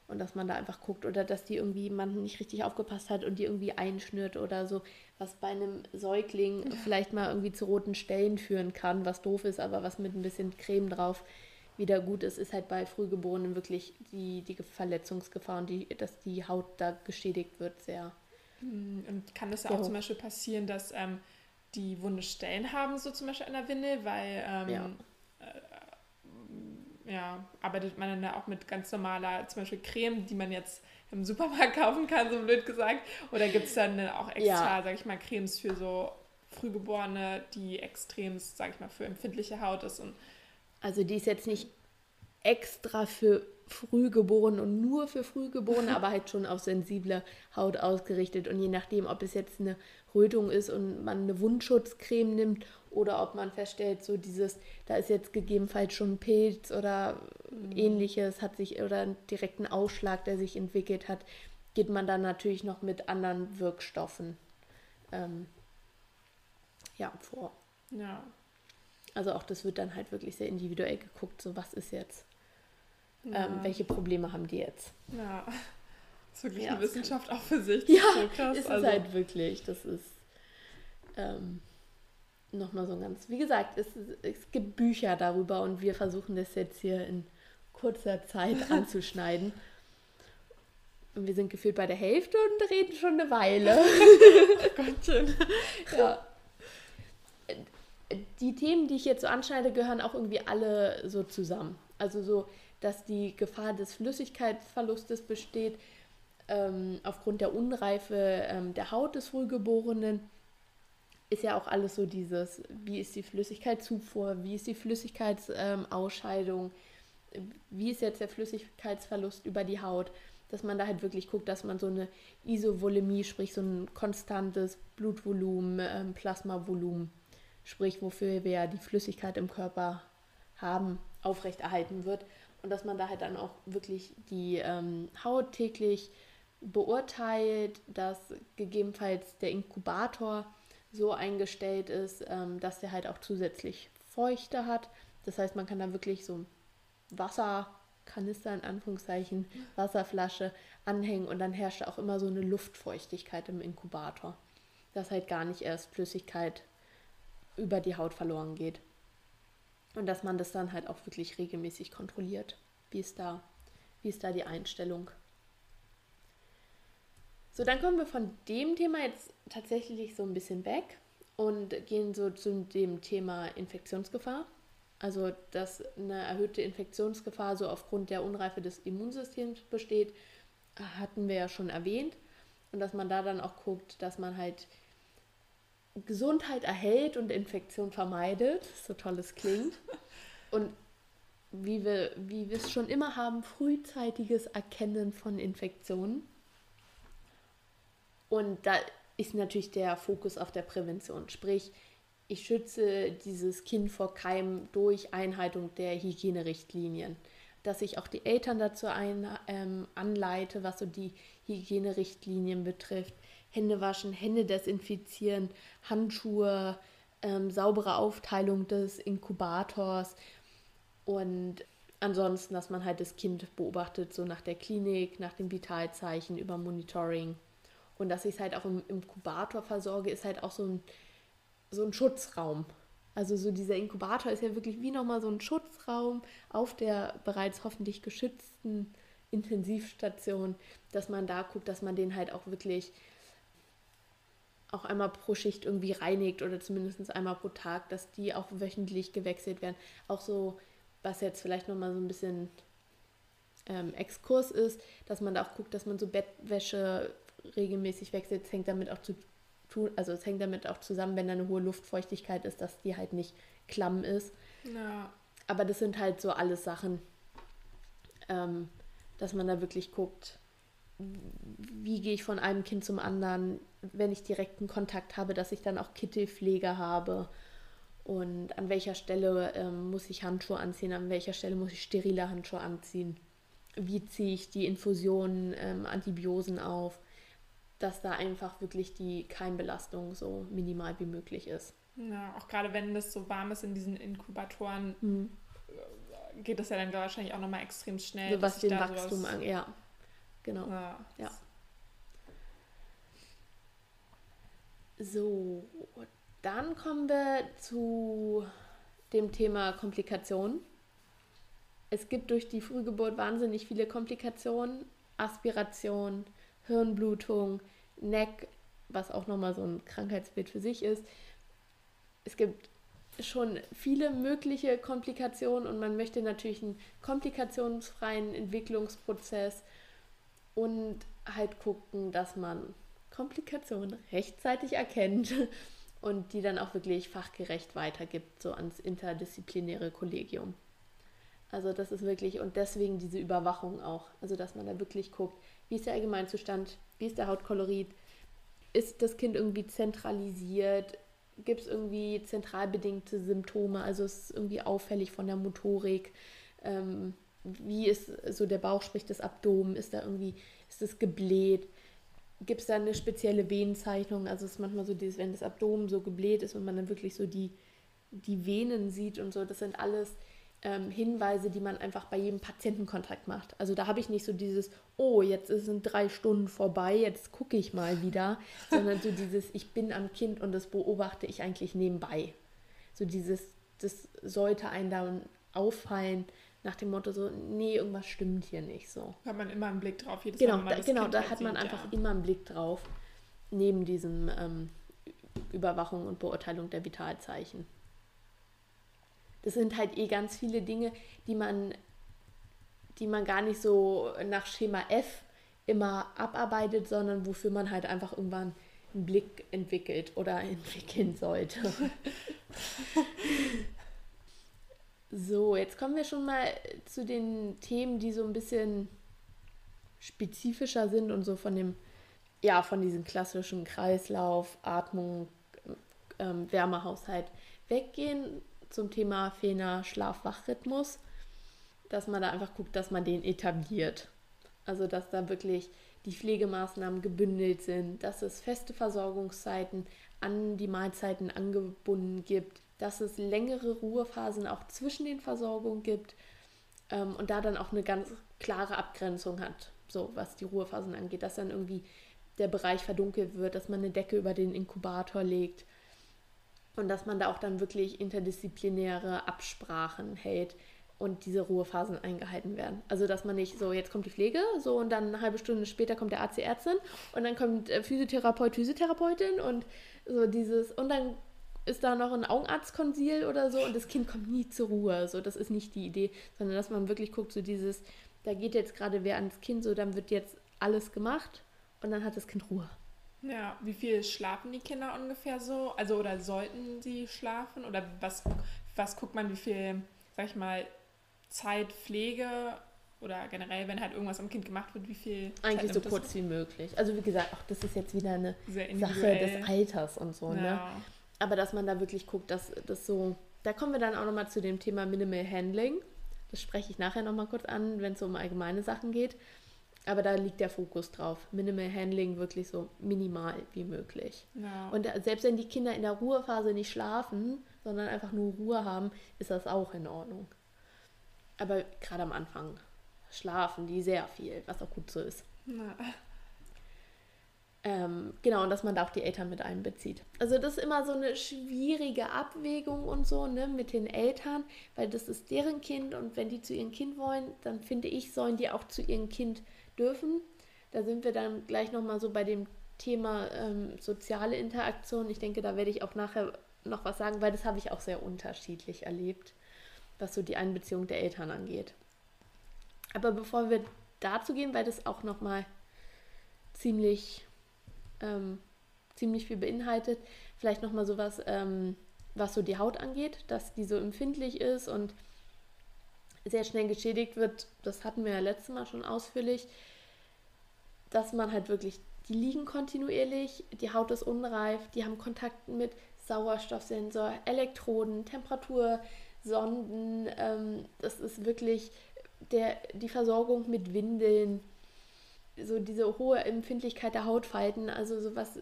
Und dass man da einfach guckt oder dass die irgendwie jemand nicht richtig aufgepasst hat und die irgendwie einschnürt oder so, was bei einem Säugling vielleicht mal irgendwie zu roten Stellen führen kann, was doof ist, aber was mit ein bisschen Creme drauf wieder gut ist, ist halt bei Frühgeborenen wirklich die, die Verletzungsgefahr und die, dass die Haut da geschädigt wird, sehr. Hm, und kann das ja auch hoch. zum Beispiel passieren, dass ähm, die wunde Stellen haben, so zum Beispiel an der Windel, weil ähm, ja ja, arbeitet man dann da auch mit ganz normaler, zum Beispiel Creme, die man jetzt im Supermarkt kaufen kann, so blöd gesagt? Oder gibt es dann auch extra, ja. sag ich mal, Cremes für so Frühgeborene, die extrem, sag ich mal, für empfindliche Haut ist? Und also die ist jetzt nicht extra für Frühgeborene und nur für Frühgeborene, aber halt schon auf sensible Haut ausgerichtet. Und je nachdem, ob es jetzt eine Rötung ist und man eine Wundschutzcreme nimmt oder ob man feststellt, so dieses, da ist jetzt gegebenenfalls schon ein Pilz oder mhm. ähnliches, hat sich oder einen direkten Ausschlag, der sich entwickelt hat, geht man dann natürlich noch mit anderen Wirkstoffen ähm, ja, vor. Ja. Also auch das wird dann halt wirklich sehr individuell geguckt, so was ist jetzt, ja. ähm, welche Probleme haben die jetzt. Ja, das ist wirklich ja, eine Wissenschaft auch für sich. ja, so krass. ist also. halt wirklich, das ist ähm, nochmal so ganz, wie gesagt, es, es gibt Bücher darüber und wir versuchen das jetzt hier in kurzer Zeit anzuschneiden. Und wir sind gefühlt bei der Hälfte und reden schon eine Weile. Gottchen. ja. Die Themen, die ich jetzt so anschneide, gehören auch irgendwie alle so zusammen. Also so, dass die Gefahr des Flüssigkeitsverlustes besteht ähm, aufgrund der Unreife ähm, der Haut des Frühgeborenen ist ja auch alles so dieses, wie ist die Flüssigkeitszufuhr, wie ist die Flüssigkeitsausscheidung, wie ist jetzt der Flüssigkeitsverlust über die Haut, dass man da halt wirklich guckt, dass man so eine Isovolemie, sprich so ein konstantes Blutvolumen, ähm, Plasmavolumen, sprich wofür wir ja die Flüssigkeit im Körper haben, aufrechterhalten wird. Und dass man da halt dann auch wirklich die ähm, Haut täglich beurteilt, dass gegebenenfalls der Inkubator so eingestellt ist, ähm, dass der halt auch zusätzlich Feuchte hat. Das heißt, man kann da wirklich so Wasserkanister in Anführungszeichen, Wasserflasche anhängen und dann herrscht auch immer so eine Luftfeuchtigkeit im Inkubator, dass halt gar nicht erst Flüssigkeit über die Haut verloren geht. Und dass man das dann halt auch wirklich regelmäßig kontrolliert. Wie ist da, wie ist da die Einstellung? So, dann kommen wir von dem Thema jetzt tatsächlich so ein bisschen weg und gehen so zu dem Thema Infektionsgefahr. Also, dass eine erhöhte Infektionsgefahr so aufgrund der Unreife des Immunsystems besteht, hatten wir ja schon erwähnt. Und dass man da dann auch guckt, dass man halt Gesundheit erhält und Infektion vermeidet, so toll es klingt. Und wie wir, wie wir es schon immer haben, frühzeitiges Erkennen von Infektionen. Und da ist natürlich der Fokus auf der Prävention. Sprich, ich schütze dieses Kind vor Keimen durch Einhaltung der Hygienerichtlinien. Dass ich auch die Eltern dazu ein, ähm, anleite, was so die Hygienerichtlinien betrifft. Hände waschen, Hände desinfizieren, Handschuhe, ähm, saubere Aufteilung des Inkubators und ansonsten, dass man halt das Kind beobachtet, so nach der Klinik, nach dem Vitalzeichen, über Monitoring. Und dass ich es halt auch im Inkubator versorge, ist halt auch so ein, so ein Schutzraum. Also so dieser Inkubator ist ja wirklich wie nochmal so ein Schutzraum auf der bereits hoffentlich geschützten Intensivstation, dass man da guckt, dass man den halt auch wirklich auch einmal pro Schicht irgendwie reinigt oder zumindest einmal pro Tag, dass die auch wöchentlich gewechselt werden. Auch so, was jetzt vielleicht nochmal so ein bisschen ähm, Exkurs ist, dass man da auch guckt, dass man so Bettwäsche regelmäßig wechselt. Es hängt damit auch zu tun, also es hängt damit auch zusammen, wenn da eine hohe Luftfeuchtigkeit ist, dass die halt nicht klamm ist. Ja. Aber das sind halt so alles Sachen, ähm, dass man da wirklich guckt, wie gehe ich von einem Kind zum anderen, wenn ich direkten Kontakt habe, dass ich dann auch Kittelpflege habe und an welcher Stelle ähm, muss ich Handschuhe anziehen, an welcher Stelle muss ich sterile Handschuhe anziehen, wie ziehe ich die Infusionen, ähm, Antibiosen auf, dass da einfach wirklich die Keimbelastung so minimal wie möglich ist. Ja, auch gerade wenn es so warm ist in diesen Inkubatoren, mhm. geht das ja dann wahrscheinlich auch nochmal extrem schnell. So was den Wachstum angeht, ja. Genau. Ja. ja. So, dann kommen wir zu dem Thema Komplikationen. Es gibt durch die Frühgeburt wahnsinnig viele Komplikationen. Aspiration, Hirnblutung, Neck, was auch nochmal so ein Krankheitsbild für sich ist. Es gibt schon viele mögliche Komplikationen und man möchte natürlich einen komplikationsfreien Entwicklungsprozess und halt gucken, dass man Komplikationen rechtzeitig erkennt und die dann auch wirklich fachgerecht weitergibt, so ans interdisziplinäre Kollegium. Also das ist wirklich, und deswegen diese Überwachung auch, also dass man da wirklich guckt, wie ist der Allgemeinzustand, wie ist der Hautkolorit, ist das Kind irgendwie zentralisiert, gibt es irgendwie zentral bedingte Symptome, also ist es irgendwie auffällig von der Motorik, ähm, wie ist so der Bauch, sprich das Abdomen, ist da irgendwie, ist es gebläht? Gibt es da eine spezielle Venenzeichnung? Also es ist manchmal so dieses, wenn das Abdomen so gebläht ist und man dann wirklich so die, die Venen sieht und so, das sind alles ähm, Hinweise, die man einfach bei jedem Patientenkontakt macht. Also da habe ich nicht so dieses, oh, jetzt sind drei Stunden vorbei, jetzt gucke ich mal wieder, sondern so dieses, ich bin am Kind und das beobachte ich eigentlich nebenbei. So dieses, das sollte einen da auffallen, nach dem Motto so, nee, irgendwas stimmt hier nicht so. Da hat man immer einen Blick drauf. Jedes genau, Mal, da, genau, da hat man einfach ja. immer einen Blick drauf, neben diesem ähm, Überwachung und Beurteilung der Vitalzeichen. Das sind halt eh ganz viele Dinge, die man, die man gar nicht so nach Schema F immer abarbeitet, sondern wofür man halt einfach irgendwann einen Blick entwickelt oder entwickeln sollte. So, jetzt kommen wir schon mal zu den Themen, die so ein bisschen spezifischer sind und so von dem, ja, von diesem klassischen Kreislauf, Atmung, ähm, Wärmehaushalt weggehen zum Thema fehlender Schlaf-Wach-Rhythmus, dass man da einfach guckt, dass man den etabliert. Also, dass da wirklich die Pflegemaßnahmen gebündelt sind, dass es feste Versorgungszeiten an die Mahlzeiten angebunden gibt, dass es längere Ruhephasen auch zwischen den Versorgungen gibt ähm, und da dann auch eine ganz klare Abgrenzung hat, so was die Ruhephasen angeht, dass dann irgendwie der Bereich verdunkelt wird, dass man eine Decke über den Inkubator legt und dass man da auch dann wirklich interdisziplinäre Absprachen hält, und diese Ruhephasen eingehalten werden. Also dass man nicht so, jetzt kommt die Pflege, so und dann eine halbe Stunde später kommt der Arzt, die Ärztin und dann kommt äh, Physiotherapeut, Physiotherapeutin und so dieses und dann ist da noch ein Augenarztkonsil oder so und das Kind kommt nie zur Ruhe. So, das ist nicht die Idee, sondern dass man wirklich guckt, so dieses, da geht jetzt gerade wer ans Kind, so dann wird jetzt alles gemacht und dann hat das Kind Ruhe. Ja, wie viel schlafen die Kinder ungefähr so? Also oder sollten sie schlafen? Oder was, was guckt man, wie viel, sag ich mal, Zeit Pflege oder generell, wenn halt irgendwas am Kind gemacht wird, wie viel Eigentlich so kurz wie möglich. Also wie gesagt, auch das ist jetzt wieder eine Sache des Alters und so, ne? ja. ne? Aber dass man da wirklich guckt, dass das so. Da kommen wir dann auch nochmal zu dem Thema Minimal Handling. Das spreche ich nachher nochmal kurz an, wenn es um allgemeine Sachen geht. Aber da liegt der Fokus drauf. Minimal Handling wirklich so minimal wie möglich. Ja. Und selbst wenn die Kinder in der Ruhephase nicht schlafen, sondern einfach nur Ruhe haben, ist das auch in Ordnung. Aber gerade am Anfang schlafen die sehr viel, was auch gut so ist. Ähm, genau, und dass man da auch die Eltern mit einbezieht. Also das ist immer so eine schwierige Abwägung und so, ne, mit den Eltern, weil das ist deren Kind und wenn die zu ihrem Kind wollen, dann finde ich, sollen die auch zu ihrem Kind dürfen. Da sind wir dann gleich nochmal so bei dem Thema ähm, soziale Interaktion. Ich denke, da werde ich auch nachher noch was sagen, weil das habe ich auch sehr unterschiedlich erlebt, was so die Einbeziehung der Eltern angeht. Aber bevor wir dazu gehen, weil das auch nochmal ziemlich ähm, ziemlich viel beinhaltet. Vielleicht nochmal sowas, ähm, was so die Haut angeht, dass die so empfindlich ist und sehr schnell geschädigt wird. Das hatten wir ja letztes Mal schon ausführlich, dass man halt wirklich, die liegen kontinuierlich, die Haut ist unreif, die haben Kontakt mit Sauerstoffsensor, Elektroden, Temperatursonden. Ähm, das ist wirklich der, die Versorgung mit Windeln so diese hohe Empfindlichkeit der Hautfalten, also so was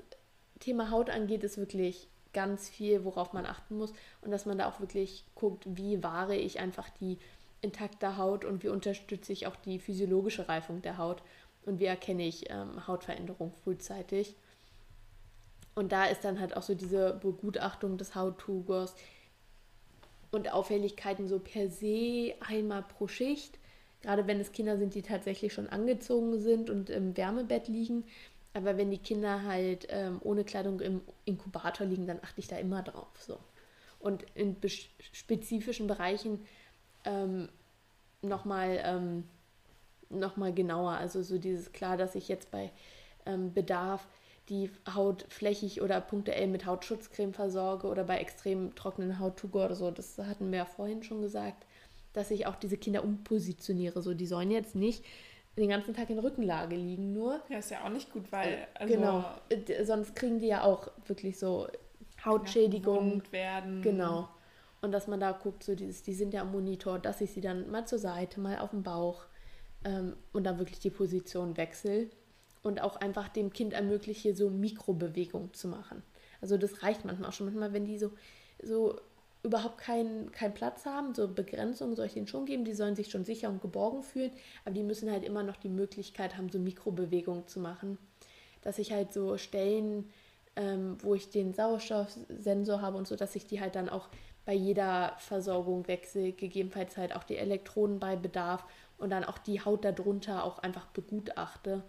Thema Haut angeht, ist wirklich ganz viel, worauf man achten muss und dass man da auch wirklich guckt, wie wahre ich einfach die intakte Haut und wie unterstütze ich auch die physiologische Reifung der Haut und wie erkenne ich ähm, Hautveränderung frühzeitig. Und da ist dann halt auch so diese Begutachtung des Hauttugers und Auffälligkeiten so per se einmal pro Schicht Gerade wenn es Kinder sind, die tatsächlich schon angezogen sind und im Wärmebett liegen. Aber wenn die Kinder halt ähm, ohne Kleidung im Inkubator liegen, dann achte ich da immer drauf. So. Und in spezifischen Bereichen ähm, nochmal ähm, noch genauer. Also so dieses klar, dass ich jetzt bei ähm, Bedarf die Haut flächig oder punktuell mit Hautschutzcreme versorge oder bei extrem trockenen Hauttugo oder so. Das hatten wir ja vorhin schon gesagt dass ich auch diese Kinder umpositioniere. So, die sollen jetzt nicht den ganzen Tag in Rückenlage liegen nur. Ja, ist ja auch nicht gut, weil. Äh, also genau. Äh, sonst kriegen die ja auch wirklich so Hautschädigungen. Genau. Und dass man da guckt, so dieses, die sind ja am Monitor, dass ich sie dann mal zur Seite, mal auf dem Bauch ähm, und dann wirklich die Position wechsle und auch einfach dem Kind ermögliche, so Mikrobewegungen zu machen. Also das reicht manchmal auch schon. Manchmal, wenn die so, so überhaupt keinen kein Platz haben, so Begrenzungen soll ich denen schon geben, die sollen sich schon sicher und geborgen fühlen, aber die müssen halt immer noch die Möglichkeit haben, so Mikrobewegungen zu machen. Dass ich halt so Stellen, ähm, wo ich den Sauerstoffsensor habe und so, dass ich die halt dann auch bei jeder Versorgung wechsle, gegebenenfalls halt auch die Elektroden bei Bedarf und dann auch die Haut darunter auch einfach begutachte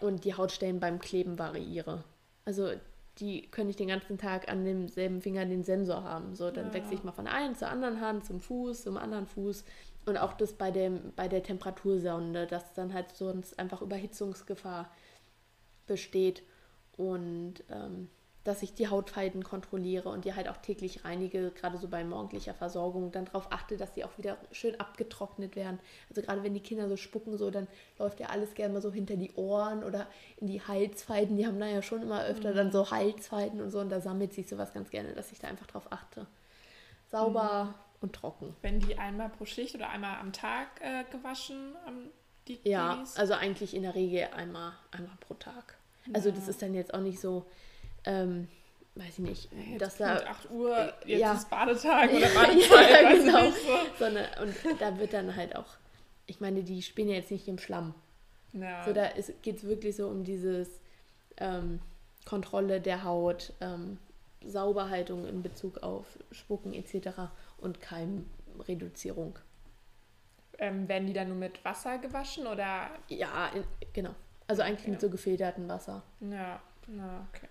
und die Hautstellen beim Kleben variiere. Also die können nicht den ganzen Tag an demselben Finger den Sensor haben. So, dann ja. wechsle ich mal von einer zur anderen Hand, zum Fuß, zum anderen Fuß. Und auch das bei, dem, bei der Temperatursonde, dass dann halt sonst einfach Überhitzungsgefahr besteht. Und ähm, dass ich die Hautfalten kontrolliere und die halt auch täglich reinige, gerade so bei morgendlicher Versorgung, dann darauf achte, dass die auch wieder schön abgetrocknet werden. Also gerade wenn die Kinder so spucken, so, dann läuft ja alles gerne mal so hinter die Ohren oder in die Halsfalten. Die haben da ja schon immer öfter mhm. dann so Halsfalten und so und da sammelt sich sowas ganz gerne, dass ich da einfach drauf achte. Sauber mhm. und trocken. Wenn die einmal pro Schicht oder einmal am Tag äh, gewaschen, ähm, die Ja, Babys? also eigentlich in der Regel einmal, einmal pro Tag. Also ja. das ist dann jetzt auch nicht so, ähm, weiß ich nicht, jetzt dass da 8 Uhr, jetzt ja. ist Badetag oder Badezeit, ja, genau. Nicht, so. Sondern, und da wird dann halt auch, ich meine, die spielen ja jetzt nicht im Schlamm. Ja. So, da geht es wirklich so um dieses ähm, Kontrolle der Haut, ähm, Sauberhaltung in Bezug auf Spucken etc. und Keimreduzierung. ähm, werden die dann nur mit Wasser gewaschen oder? Ja, in, genau. Also eigentlich mit so gefiltertem Wasser. Ja, na, okay.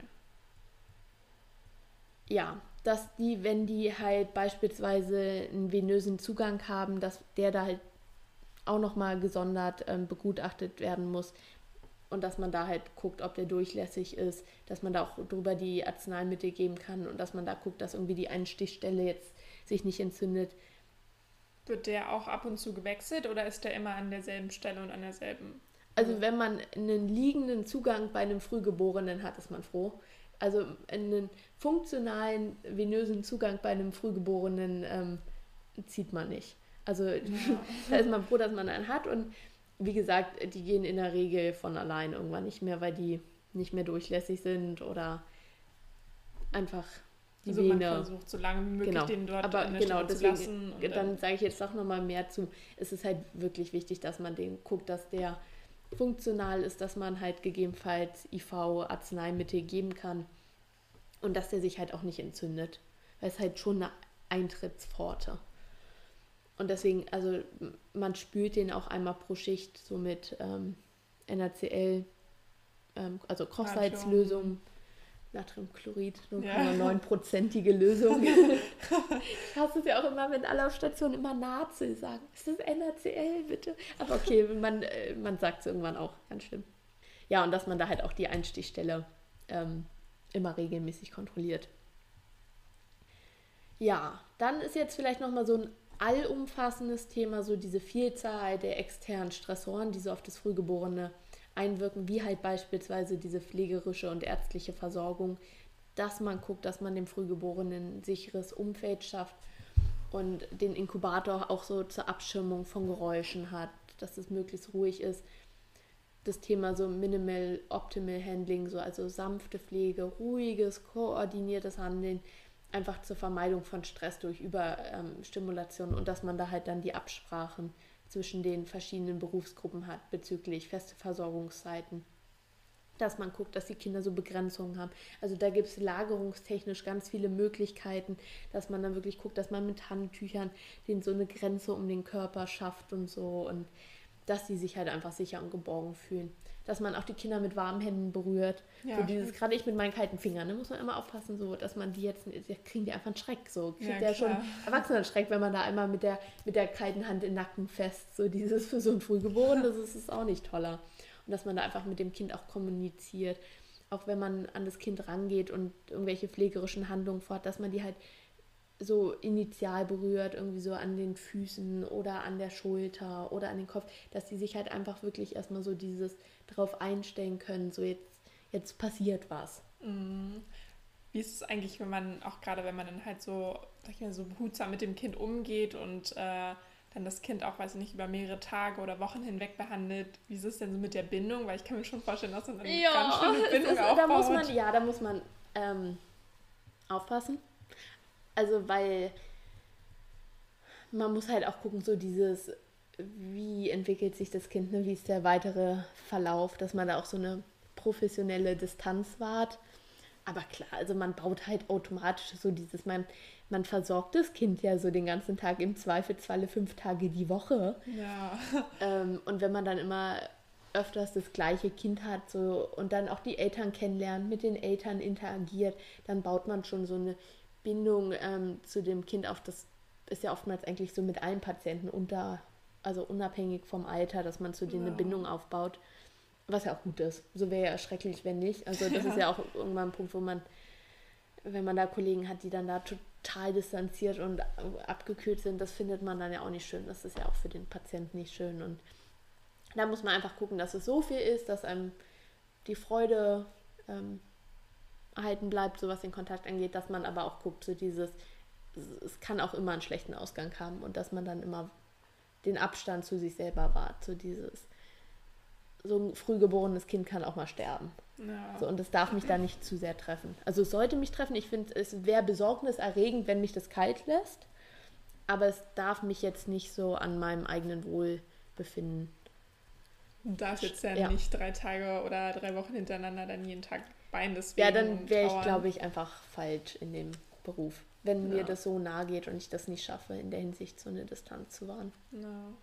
Ja, dass die, wenn die halt beispielsweise einen venösen Zugang haben, dass der da halt auch nochmal gesondert ähm, begutachtet werden muss und dass man da halt guckt, ob der durchlässig ist, dass man da auch drüber die Arzneimittel geben kann und dass man da guckt, dass irgendwie die Einstichstelle jetzt sich nicht entzündet. Wird der auch ab und zu gewechselt oder ist der immer an derselben Stelle und an derselben? Also wenn man einen liegenden Zugang bei einem Frühgeborenen hat, ist man froh. Also einen funktionalen venösen Zugang bei einem Frühgeborenen ähm, zieht man nicht. Also ja. da ist man froh, dass man einen hat und wie gesagt, die gehen in der Regel von allein irgendwann nicht mehr, weil die nicht mehr durchlässig sind oder einfach die also Vene. Man versucht so lange wie möglich genau. den dort Aber genau, deswegen, zu lassen. dann, dann sage ich jetzt auch nochmal mehr zu. Es ist halt wirklich wichtig, dass man den guckt, dass der funktional ist, dass man halt gegebenenfalls IV-Arzneimittel geben kann und dass der sich halt auch nicht entzündet. Weil es halt schon eine Eintrittspforte. Und deswegen, also man spült den auch einmal pro Schicht so mit ähm, NaCl, ähm, also Kochsalzlösung. Natriumchlorid, 0,9-prozentige ja. Lösung. ich hasse es ja auch immer, wenn alle auf Station immer Nazi sagen. Ist das NaCl, bitte? Aber okay, man, äh, man sagt es irgendwann auch, ganz schlimm. Ja, und dass man da halt auch die Einstichstelle ähm, immer regelmäßig kontrolliert. Ja, dann ist jetzt vielleicht nochmal so ein allumfassendes Thema, so diese Vielzahl der externen Stressoren, die so auf das Frühgeborene einwirken, wie halt beispielsweise diese pflegerische und ärztliche Versorgung, dass man guckt, dass man dem Frühgeborenen ein sicheres Umfeld schafft und den Inkubator auch so zur Abschirmung von Geräuschen hat, dass es möglichst ruhig ist. Das Thema so Minimal Optimal Handling, so also sanfte Pflege, ruhiges, koordiniertes Handeln, einfach zur Vermeidung von Stress durch Überstimulation und dass man da halt dann die Absprachen zwischen den verschiedenen Berufsgruppen hat bezüglich feste Versorgungszeiten. Dass man guckt, dass die Kinder so Begrenzungen haben. Also da gibt es lagerungstechnisch ganz viele Möglichkeiten, dass man dann wirklich guckt, dass man mit Handtüchern denen so eine Grenze um den Körper schafft und so und dass sie sich halt einfach sicher und geborgen fühlen dass man auch die Kinder mit warmen Händen berührt. Ja. So dieses, gerade ich mit meinen kalten Fingern, ne, muss man immer aufpassen, so, dass man die jetzt, ja, kriegen die einfach einen Schreck, so. Kriegt ja, der schon erwachsenen Schreck, wenn man da einmal mit der, mit der kalten Hand im Nacken fest, so dieses für so ein Frühgeboren, das ist, ist auch nicht toller. Und dass man da einfach mit dem Kind auch kommuniziert, auch wenn man an das Kind rangeht und irgendwelche pflegerischen Handlungen fort, dass man die halt so initial berührt, irgendwie so an den Füßen oder an der Schulter oder an den Kopf, dass die sich halt einfach wirklich erstmal so dieses drauf einstellen können, so jetzt, jetzt passiert was. Mhm. Wie ist es eigentlich, wenn man, auch gerade wenn man dann halt so, sag ich mal, so behutsam mit dem Kind umgeht und äh, dann das Kind auch, weiß ich nicht, über mehrere Tage oder Wochen hinweg behandelt. Wie ist es denn so mit der Bindung? Weil ich kann mir schon vorstellen, dass man eine ja, ganz schöne Bindung ist, aufbaut. Da muss man, ja, da muss man ähm, aufpassen. Also, weil man muss halt auch gucken, so dieses, wie entwickelt sich das Kind, ne? wie ist der weitere Verlauf, dass man da auch so eine professionelle Distanz wahrt. Aber klar, also man baut halt automatisch so dieses, man, man versorgt das Kind ja so den ganzen Tag, im Zweifelsfalle fünf Tage die Woche. Ja. Ähm, und wenn man dann immer öfters das gleiche Kind hat so, und dann auch die Eltern kennenlernt, mit den Eltern interagiert, dann baut man schon so eine Bindung ähm, zu dem Kind auf. Das ist ja oftmals eigentlich so mit allen Patienten unter, also unabhängig vom Alter, dass man zu denen ja. eine Bindung aufbaut. Was ja auch gut ist. So wäre ja schrecklich, wenn nicht. Also das ja. ist ja auch irgendwann ein Punkt, wo man, wenn man da Kollegen hat, die dann da total distanziert und abgekühlt sind, das findet man dann ja auch nicht schön. Das ist ja auch für den Patienten nicht schön. Und da muss man einfach gucken, dass es so viel ist, dass einem die Freude ähm, erhalten bleibt, so was den Kontakt angeht, dass man aber auch guckt, so dieses, es kann auch immer einen schlechten Ausgang haben und dass man dann immer den Abstand zu sich selber wahrt, so dieses, so ein frühgeborenes Kind kann auch mal sterben. Ja. So, und das darf mich da nicht zu sehr treffen. Also es sollte mich treffen. Ich finde, es wäre besorgniserregend, wenn mich das kalt lässt. Aber es darf mich jetzt nicht so an meinem eigenen Wohl befinden. Du darfst jetzt ja, ja, nicht drei Tage oder drei Wochen hintereinander dann jeden Tag Bein deswegen. Ja, dann wäre ich, glaube ich, einfach falsch in dem Beruf, wenn ja. mir das so nahe geht und ich das nicht schaffe, in der Hinsicht so eine Distanz zu wahren. Ja.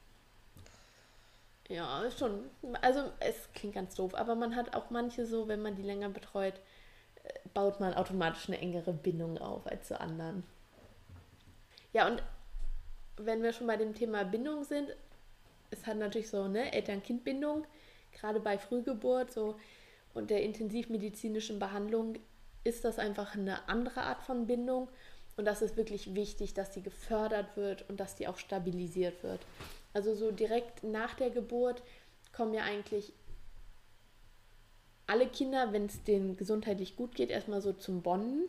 Ja, schon. Also es klingt ganz doof, aber man hat auch manche so, wenn man die länger betreut, äh, baut man automatisch eine engere Bindung auf als zu anderen. Ja, und wenn wir schon bei dem Thema Bindung sind, es hat natürlich so eine Eltern-Kind-Bindung, gerade bei Frühgeburt so und der intensivmedizinischen Behandlung ist das einfach eine andere Art von Bindung und das ist wirklich wichtig, dass die gefördert wird und dass die auch stabilisiert wird. Also so direkt nach der Geburt kommen ja eigentlich alle Kinder, wenn es denen gesundheitlich gut geht, erstmal so zum Bonden,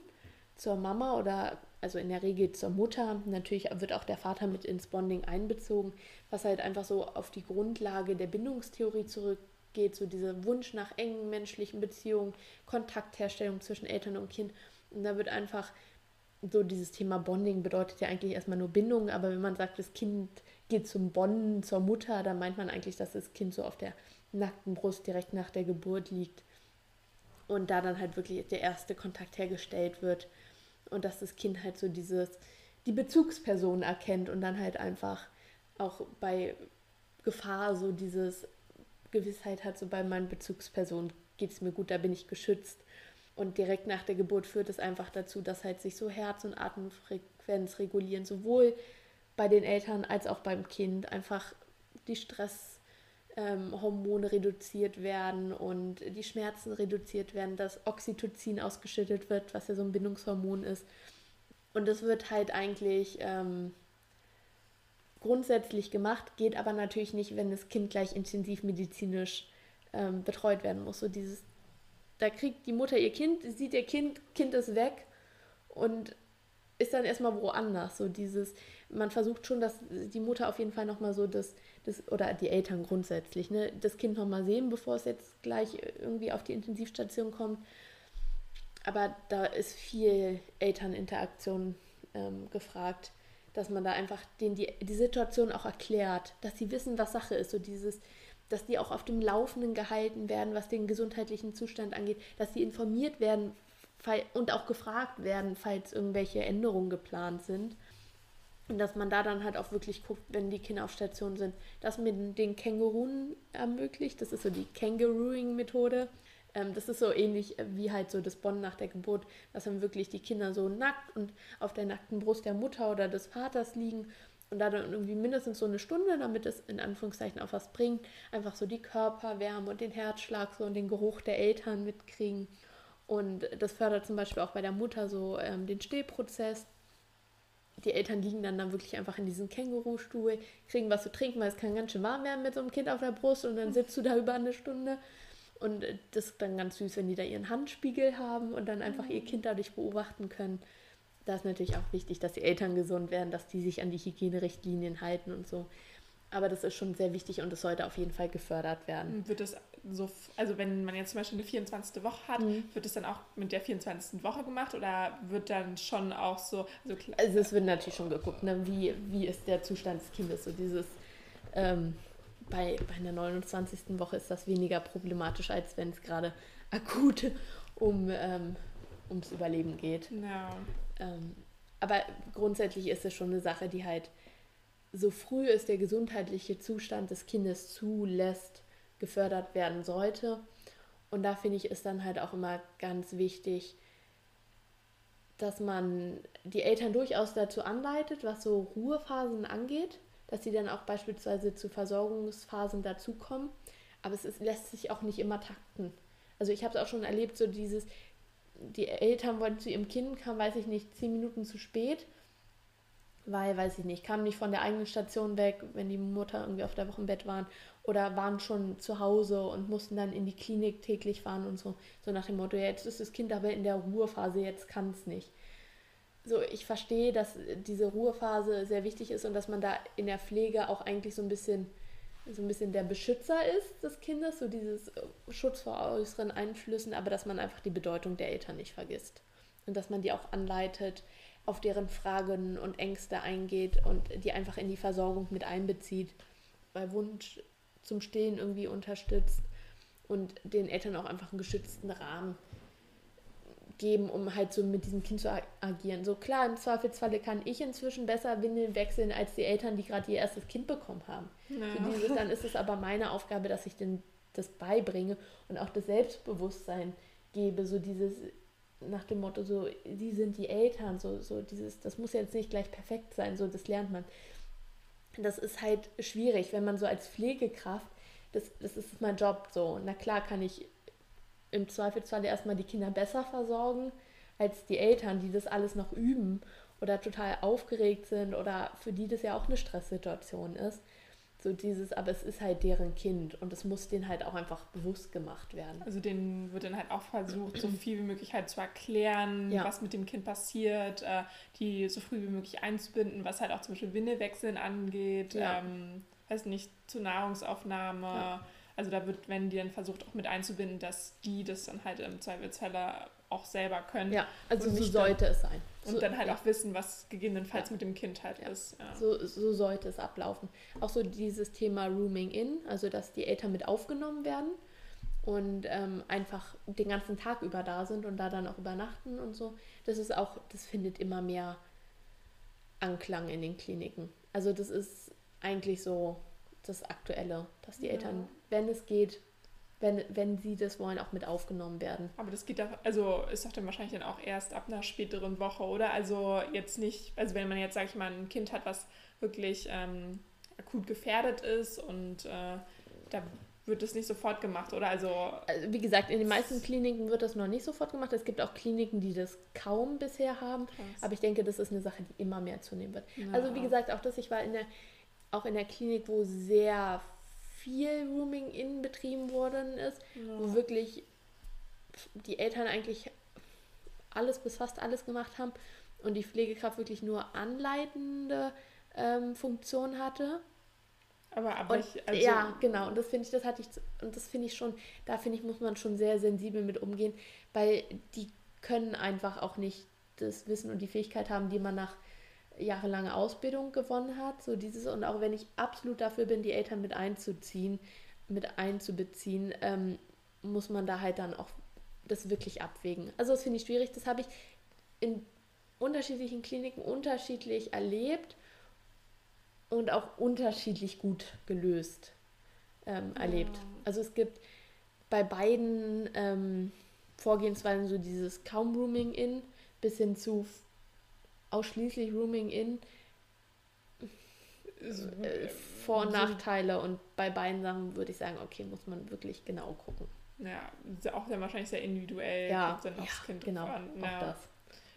zur Mama oder also in der Regel zur Mutter. Natürlich wird auch der Vater mit ins Bonding einbezogen, was halt einfach so auf die Grundlage der Bindungstheorie zurückgeht, so dieser Wunsch nach engen menschlichen Beziehungen, Kontaktherstellung zwischen Eltern und Kind. Und da wird einfach so dieses Thema Bonding bedeutet ja eigentlich erstmal nur Bindung, aber wenn man sagt, das Kind geht zum Bonden zur Mutter, dann meint man eigentlich, dass das Kind so auf der nackten Brust direkt nach der Geburt liegt und da dann halt wirklich der erste Kontakt hergestellt wird und dass das Kind halt so dieses die Bezugsperson erkennt und dann halt einfach auch bei Gefahr so dieses Gewissheit hat, so bei meinen Bezugspersonen geht es mir gut, da bin ich geschützt und direkt nach der Geburt führt es einfach dazu, dass halt sich so Herz- und Atemfrequenz regulieren, sowohl bei den Eltern als auch beim Kind. Einfach die Stresshormone ähm, reduziert werden und die Schmerzen reduziert werden, dass Oxytocin ausgeschüttet wird, was ja so ein Bindungshormon ist. Und das wird halt eigentlich ähm, grundsätzlich gemacht, geht aber natürlich nicht, wenn das Kind gleich intensivmedizinisch ähm, betreut werden muss. So dieses da kriegt die Mutter ihr Kind, sieht ihr Kind, Kind ist weg und ist dann erstmal woanders. So dieses, man versucht schon, dass die Mutter auf jeden Fall nochmal so das, das, oder die Eltern grundsätzlich, ne, das Kind nochmal sehen, bevor es jetzt gleich irgendwie auf die Intensivstation kommt. Aber da ist viel Elterninteraktion ähm, gefragt, dass man da einfach denen die, die Situation auch erklärt, dass sie wissen, was Sache ist. So dieses, dass die auch auf dem Laufenden gehalten werden, was den gesundheitlichen Zustand angeht, dass sie informiert werden und auch gefragt werden, falls irgendwelche Änderungen geplant sind. Und dass man da dann halt auch wirklich guckt, wenn die Kinder auf Station sind, dass man den Känguruen ermöglicht. Das ist so die Kangarooing-Methode. Ähm, das ist so ähnlich wie halt so das Bonn nach der Geburt, dass dann wirklich die Kinder so nackt und auf der nackten Brust der Mutter oder des Vaters liegen und da dann irgendwie mindestens so eine Stunde, damit es in Anführungszeichen auch was bringt, einfach so die Körperwärme und den Herzschlag so und den Geruch der Eltern mitkriegen. Und das fördert zum Beispiel auch bei der Mutter so ähm, den Stillprozess. Die Eltern liegen dann, dann wirklich einfach in diesem Kängurustuhl, kriegen was zu trinken, weil es kann ganz schön warm werden mit so einem Kind auf der Brust und dann sitzt du da über eine Stunde. Und das ist dann ganz süß, wenn die da ihren Handspiegel haben und dann einfach ihr mhm. Kind dadurch beobachten können da ist natürlich auch wichtig, dass die Eltern gesund werden, dass die sich an die Hygienerichtlinien halten und so. Aber das ist schon sehr wichtig und es sollte auf jeden Fall gefördert werden. Wird es so, also wenn man jetzt zum Beispiel eine 24. Woche hat, mhm. wird es dann auch mit der 24. Woche gemacht oder wird dann schon auch so. Also, also es wird natürlich schon geguckt, ne? wie, wie ist der Zustand des Kindes, so dieses. Ähm, bei, bei einer 29. Woche ist das weniger problematisch, als wenn es gerade akut um, ähm, ums Überleben geht. Ja. Ähm, aber grundsätzlich ist es schon eine Sache, die halt so früh es der gesundheitliche Zustand des Kindes zulässt, gefördert werden sollte. Und da finde ich es dann halt auch immer ganz wichtig, dass man die Eltern durchaus dazu anleitet, was so Ruhephasen angeht, dass sie dann auch beispielsweise zu Versorgungsphasen dazukommen. Aber es ist, lässt sich auch nicht immer takten. Also ich habe es auch schon erlebt, so dieses, die Eltern wollten zu ihrem Kind, kam, weiß ich nicht, zehn Minuten zu spät, weil, weiß ich nicht, kamen nicht von der eigenen Station weg, wenn die Mutter irgendwie auf der Woche im Bett waren oder waren schon zu Hause und mussten dann in die Klinik täglich fahren und so. So nach dem Motto, ja, jetzt ist das Kind aber in der Ruhephase, jetzt kann es nicht. So, ich verstehe, dass diese Ruhephase sehr wichtig ist und dass man da in der Pflege auch eigentlich so ein bisschen so ein bisschen der Beschützer ist des Kindes, so dieses äh, Schutz vor äußeren Einflüssen, aber dass man einfach die Bedeutung der Eltern nicht vergisst. Und dass man die auch anleitet, auf deren Fragen und Ängste eingeht und die einfach in die Versorgung mit einbezieht, bei Wunsch zum Stillen irgendwie unterstützt und den Eltern auch einfach einen geschützten Rahmen geben, um halt so mit diesem Kind zu agieren. So klar, im Zweifelsfalle kann ich inzwischen besser Windeln wechseln als die Eltern, die gerade ihr erstes Kind bekommen haben. Ja. So dieses, dann ist es aber meine Aufgabe, dass ich den, das beibringe und auch das Selbstbewusstsein gebe, so dieses nach dem Motto, so, sie sind die Eltern, so, so dieses, das muss jetzt nicht gleich perfekt sein, so, das lernt man. Das ist halt schwierig, wenn man so als Pflegekraft, das, das ist mein Job so. Na klar kann ich im Zweifelsfall erstmal die Kinder besser versorgen als die Eltern, die das alles noch üben oder total aufgeregt sind oder für die das ja auch eine Stresssituation ist. So dieses, aber es ist halt deren Kind und es muss denen halt auch einfach bewusst gemacht werden. Also denen wird dann halt auch versucht, so viel wie möglich halt zu erklären, ja. was mit dem Kind passiert, äh, die so früh wie möglich einzubinden, was halt auch zum Beispiel Windewechseln angeht, ja. ähm, weiß nicht, zur Nahrungsaufnahme. Ja. Also da wird, wenn die dann versucht auch mit einzubinden, dass die das dann halt im Zweifelsfalle auch selber können. Ja, also so sollte es sein. Und so, dann halt ja. auch wissen, was gegebenenfalls ja. mit dem Kind halt ja. ist. So, so sollte es ablaufen. Auch so dieses Thema Rooming In, also dass die Eltern mit aufgenommen werden und ähm, einfach den ganzen Tag über da sind und da dann auch übernachten und so. Das ist auch, das findet immer mehr Anklang in den Kliniken. Also das ist eigentlich so das Aktuelle, dass die Eltern, wenn es geht, wenn, wenn sie das wollen, auch mit aufgenommen werden. Aber das geht doch, also ist doch dann wahrscheinlich dann auch erst ab einer späteren Woche, oder? Also jetzt nicht, also wenn man jetzt, sag ich mal, ein Kind hat, was wirklich ähm, akut gefährdet ist und äh, da wird das nicht sofort gemacht, oder? Also, also, wie gesagt, in den meisten Kliniken wird das noch nicht sofort gemacht. Es gibt auch Kliniken, die das kaum bisher haben. Krass. Aber ich denke, das ist eine Sache, die immer mehr zunehmen wird. Ja. Also wie gesagt, auch das, ich war in der, auch in der Klinik, wo sehr viel Rooming-In betrieben worden ist, ja. wo wirklich die Eltern eigentlich alles bis fast alles gemacht haben und die Pflegekraft wirklich nur anleitende ähm, Funktion hatte. Aber, aber und, ich, also ja, genau. Und das finde ich, das hatte ich, und das finde ich schon, da finde ich, muss man schon sehr sensibel mit umgehen, weil die können einfach auch nicht das Wissen und die Fähigkeit haben, die man nach jahrelange Ausbildung gewonnen hat. So dieses, und auch wenn ich absolut dafür bin, die Eltern mit einzuziehen, mit einzubeziehen, ähm, muss man da halt dann auch das wirklich abwägen. Also das finde ich schwierig. Das habe ich in unterschiedlichen Kliniken unterschiedlich erlebt und auch unterschiedlich gut gelöst ähm, erlebt. Ja. Also es gibt bei beiden ähm, Vorgehensweisen so dieses kaum Rooming in bis hin zu ausschließlich Rooming in äh, Vor- und Nachteile und bei beiden Sachen würde ich sagen, okay, muss man wirklich genau gucken. Ja, auch dann wahrscheinlich sehr individuell. Ja, dann aufs ja, Kind genau, an. auch das.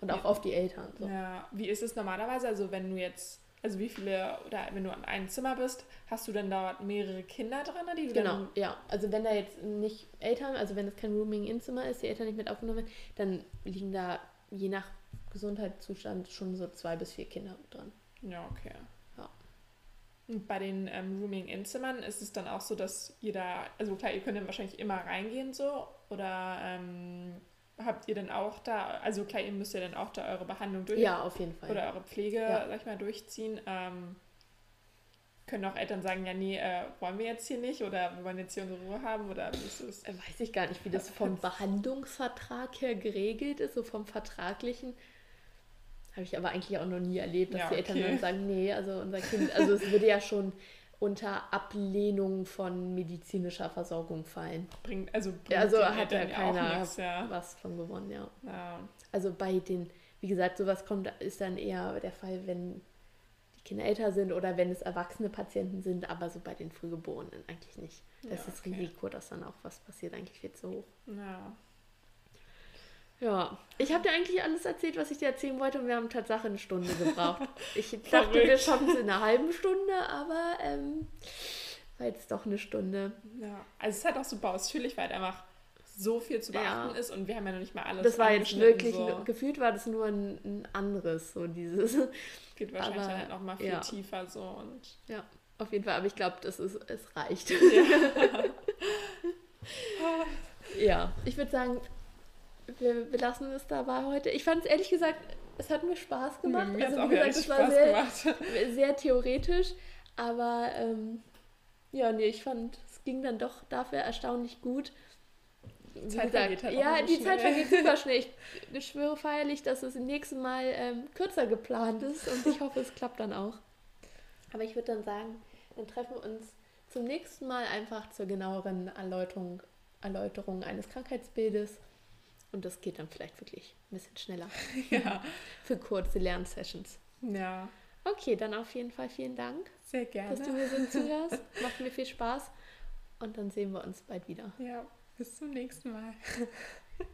Und auch ja. auf die Eltern. So. Ja, wie ist es normalerweise? Also wenn du jetzt, also wie viele, oder wenn du an einem Zimmer bist, hast du dann da mehrere Kinder drin, die du Genau, ja. Also wenn da jetzt nicht Eltern, also wenn es kein Rooming-In-Zimmer ist, die Eltern nicht mit aufgenommen werden, dann liegen da je nach Gesundheitszustand schon so zwei bis vier Kinder dran. Ja, okay. Ja. Und bei den ähm, Rooming-In-Zimmern ist es dann auch so, dass ihr da, also klar, ihr könnt dann wahrscheinlich immer reingehen so, oder ähm, habt ihr dann auch da, also klar, ihr müsst ja dann auch da eure Behandlung durch. Ja, auf jeden Fall. Oder eure Pflege, ja. sag ich mal, durchziehen. Ähm, können auch Eltern sagen, ja, nee, äh, wollen wir jetzt hier nicht oder wir wollen jetzt hier unsere Ruhe haben oder wie ist es? Äh, weiß ich gar nicht, wie das vom Behandlungsvertrag her geregelt ist, so vom Vertraglichen. Habe ich aber eigentlich auch noch nie erlebt, dass ja, die Eltern okay. dann sagen, nee, also unser Kind, also es würde ja schon unter Ablehnung von medizinischer Versorgung fallen. Bringt, also bringt also hat ja keiner nix, ja. was von gewonnen, ja. ja. Also bei den, wie gesagt, sowas kommt, ist dann eher der Fall, wenn die Kinder älter sind oder wenn es erwachsene Patienten sind, aber so bei den Frühgeborenen eigentlich nicht. Das ja, ist das okay. Risiko, dass dann auch was passiert, eigentlich viel zu hoch. Ja. Ja, ich habe dir eigentlich alles erzählt, was ich dir erzählen wollte und wir haben tatsächlich eine Stunde gebraucht. Ich dachte, wir schaffen es in einer halben Stunde, aber ähm, war jetzt doch eine Stunde. Ja, also es ist halt auch super ausführlich, weil halt einfach so viel zu beachten ja. ist und wir haben ja noch nicht mal alles. Das war jetzt wirklich, so. gefühlt war das nur ein, ein, anderes, so dieses. Geht wahrscheinlich aber, dann halt mal viel ja. tiefer so und. Ja, auf jeden Fall, aber ich glaube, das ist, es reicht. Ja, ja ich würde sagen, wir, wir lassen es dabei heute. Ich fand es ehrlich gesagt, es hat mir Spaß gemacht. Mir also wie gesagt, es war sehr, sehr theoretisch, aber ähm, ja, nee, ich fand, es ging dann doch dafür erstaunlich gut. wie Zeit gesagt, vergeht halt ja, die schnell. Zeit vergeht super schnell. Ich schwöre feierlich, dass es im nächsten Mal ähm, kürzer geplant ist und ich hoffe, es klappt dann auch. Aber ich würde dann sagen, dann treffen wir uns zum nächsten Mal einfach zur genaueren Erläuterung, Erläuterung eines Krankheitsbildes. Und das geht dann vielleicht wirklich ein bisschen schneller Ja. für kurze Lernsessions. ja, Okay, dann auf jeden Fall vielen Dank, sehr gerne. dass du mir so zuhörst. Macht mir viel Spaß. Und dann sehen wir uns bald wieder. Ja, bis zum nächsten Mal.